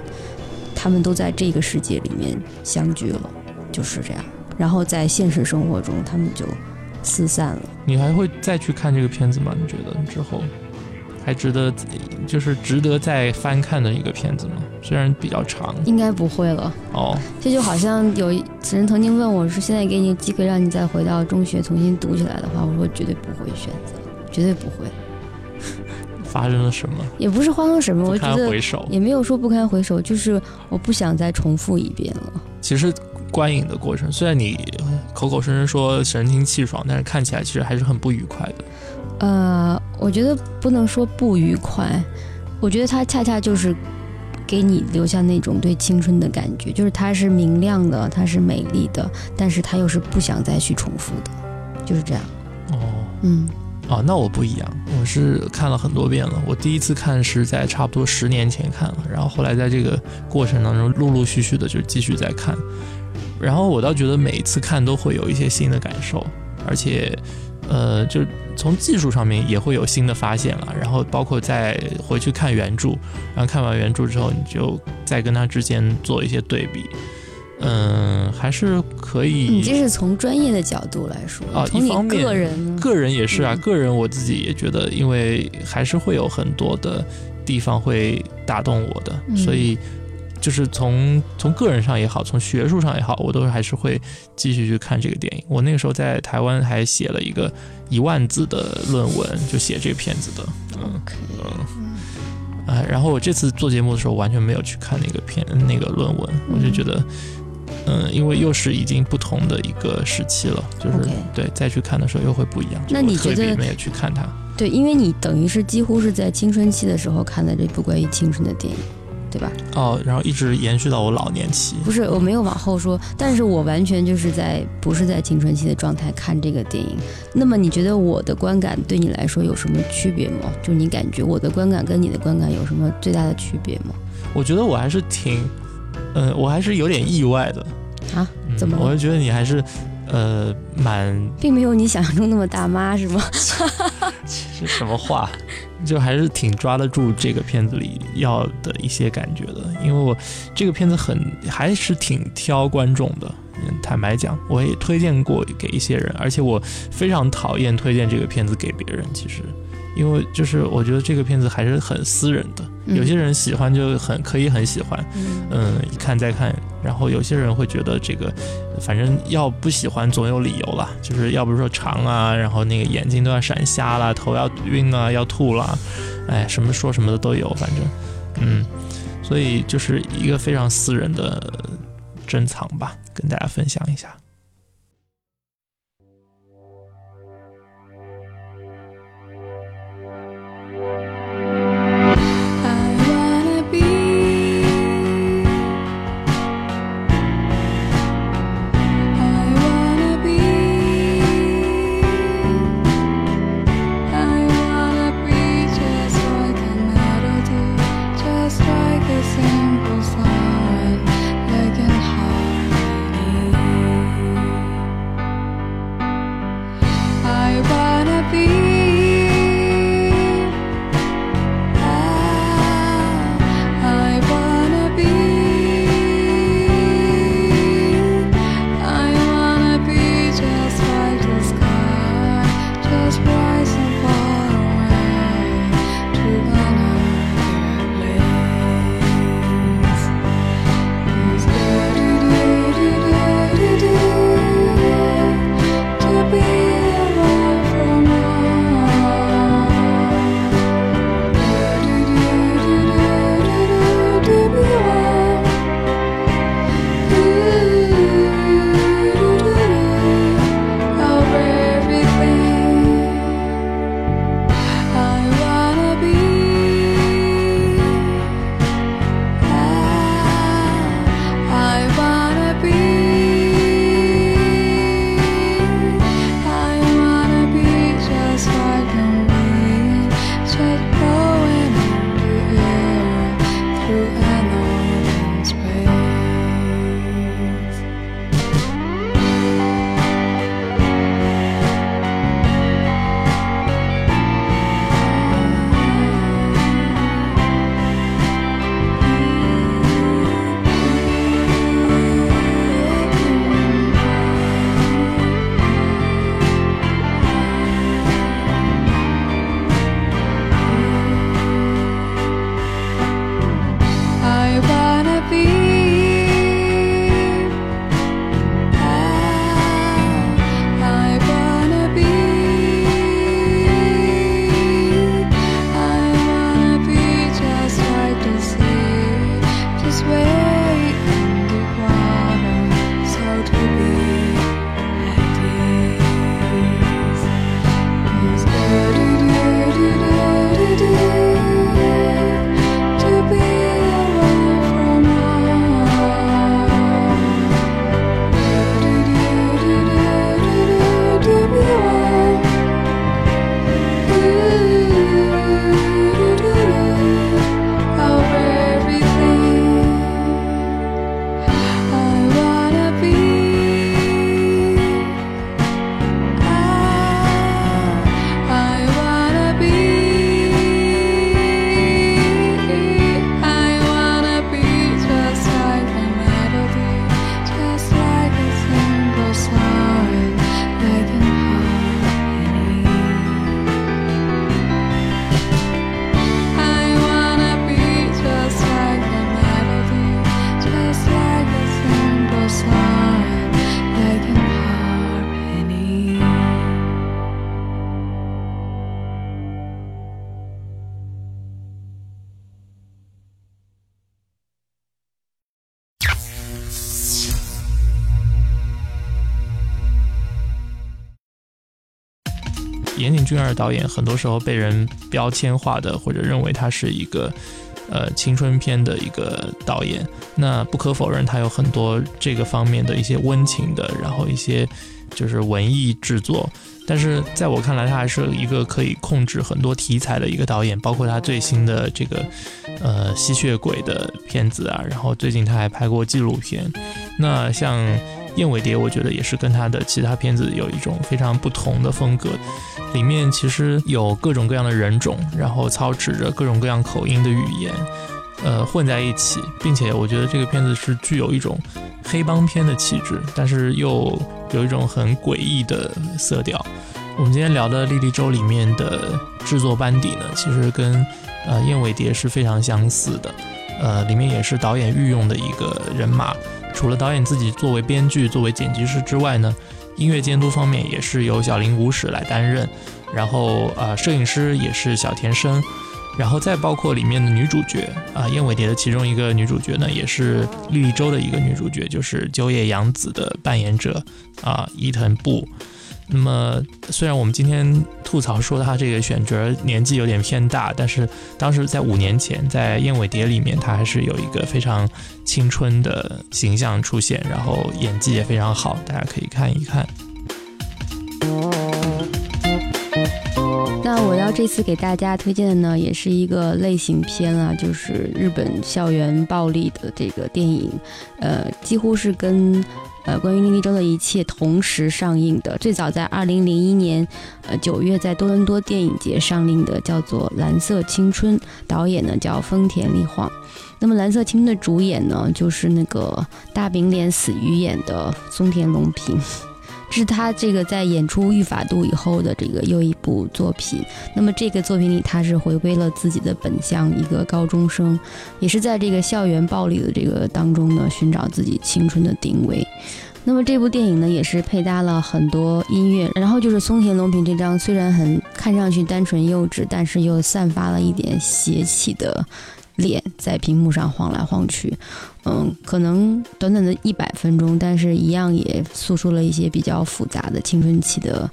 他们都在这个世界里面相聚了，就是这样。然后在现实生活中，他们就四散了。
你还会再去看这个片子吗？你觉得之后还值得，就是值得再翻看的一个片子吗？虽然比较长
应该不会了。
哦，
这就好像有人曾经问我说：“现在给你机会让你再回到中学重新读起来的话，我说绝对不会选择，绝对不会。
发生了什么？
也不是发生什么，我觉得
回首。
也没有说不堪回首，就是我不想再重复一遍了。
其实观影的过程，虽然你口口声声说神清气爽，但是看起来其实还是很不愉快的。
呃，我觉得不能说不愉快，我觉得它恰恰就是给你留下那种对青春的感觉，就是它是明亮的，它是美丽的，但是它又是不想再去重复的，就是这样。
哦
嗯
啊，那我不一样，我是看了很多遍了。我第一次看是在差不多十年前看了，然后后来在这个过程当中陆陆续续的就继续在看，然后我倒觉得每一次看都会有一些新的感受，而且呃，就是从技术上面也会有新的发现了。然后包括再回去看原著，然后看完原著之后，你就再跟它之间做一些对比，嗯，还是可以。
你这是从专业的角度来说，
啊
从你
一方面
个人？
个人也是啊，
嗯
个人我自己也觉得，因为还是会有很多的地方会打动我的，
嗯
所以就是从从个人上也好，从学术上也好，我都还是会继续去看这个电影。我那个时候在台湾还写了一个一万字的论文，就写这个片子的。嗯嗯，哎，然后我这次做节目的时候完全没有去看那个片那个论文，我就觉得。嗯，因为又是已经不同的一个时期了，就是对再去看的时候又会不一样。
那你觉得
没有去看它？
对，因为你等于是几乎是在青春期的时候看的这部关于青春的电影，对吧？
哦，然后一直延续到我老年期。
不是，我没有往后说，但是我完全就是在不是在青春期的状态看这个电影。那么你觉得我的观感对你来说有什么区别吗？就你感觉我的观感跟你的观感有什么最大的区别吗？
我觉得我还是挺，呃，我还是有点意外的。
啊，
嗯
怎么了
我就觉得你还是，呃，蛮
并没有你想象中那么大妈，是吗？
是什么话？就还是挺抓得住这个片子里要的一些感觉的，因为我这个片子很还是挺挑观众的。嗯，坦白讲，我也推荐过给一些人，而且我非常讨厌推荐这个片子给别人。其实，因为就是我觉得这个片子还是很私人的，
嗯
有些人喜欢就很可以很喜欢，
嗯
嗯，一看再看，然后有些人会觉得这个，反正要不喜欢总有理由啦，就是要不是说长啊，然后那个眼睛都要闪瞎啦，头要晕啊，要吐啦，哎，什么说什么的都有，反正，嗯，所以就是一个非常私人的珍藏吧，跟大家分享一下。俊二导演很多时候被人标签化的，或者认为他是一个呃青春片的一个导演。那不可否认，他有很多这个方面的一些温情的，然后一些就是文艺制作。但是在我看来，他还是一个可以控制很多题材的一个导演，包括他最新的这个呃吸血鬼的片子啊，然后最近他还拍过纪录片。那像燕尾蝶，我觉得也是跟他的其他片子有一种非常不同的风格，里面其实有各种各样的人种，然后操持着各种各样口音的语言，呃混在一起，并且我觉得这个片子是具有一种黑帮片的气质，但是又有一种很诡异的色调。我们今天聊的《莉莉周》里面的制作班底呢，其实跟呃燕尾蝶是非常相似的，呃，里面也是导演御用的一个人马。除了导演自己作为编剧、作为剪辑师之外呢，音乐监督方面也是由小林武史来担任，然后呃，摄影师也是小田生，然后再包括里面的女主角啊，燕尾蝶的其中一个女主角呢，也是绿洲的一个女主角，就是久野洋子的扮演者啊，伊藤布。那么，虽然我们今天吐槽说他这个选角年纪有点偏大，但是当时在五年前，在《燕尾蝶》里面，他还是有一个非常青春的形象出现，然后演技也非常好，大家可以看一看。
那我要这次给大家推荐的呢，也是一个类型片啊，就是日本校园暴力的这个电影，呃，几乎是跟呃关于莉莉周的一切同时上映的。最早在二零零一年，呃九月在多伦多电影节上映的，叫做《蓝色青春》，导演呢叫丰田利晃。那么《蓝色青春》的主演呢，就是那个大饼脸死鱼眼的松田龙平。这是他这个在演出《御法度》以后的这个又一部作品。那么这个作品里，他是回归了自己的本相，一个高中生，也是在这个校园暴力的这个当中呢，寻找自己青春的定位。那么这部电影呢，也是配搭了很多音乐，然后就是松田龙平这张虽然很看上去单纯幼稚，但是又散发了一点邪气的脸，在屏幕上晃来晃去。嗯，可能短短的一百分钟，但是一样也诉说了一些比较复杂的青春期的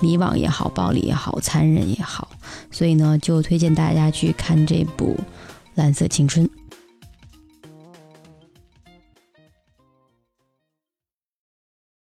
迷惘也好、暴力也好、残忍也好，所以呢，就推荐大家去看这部《蓝色青春》。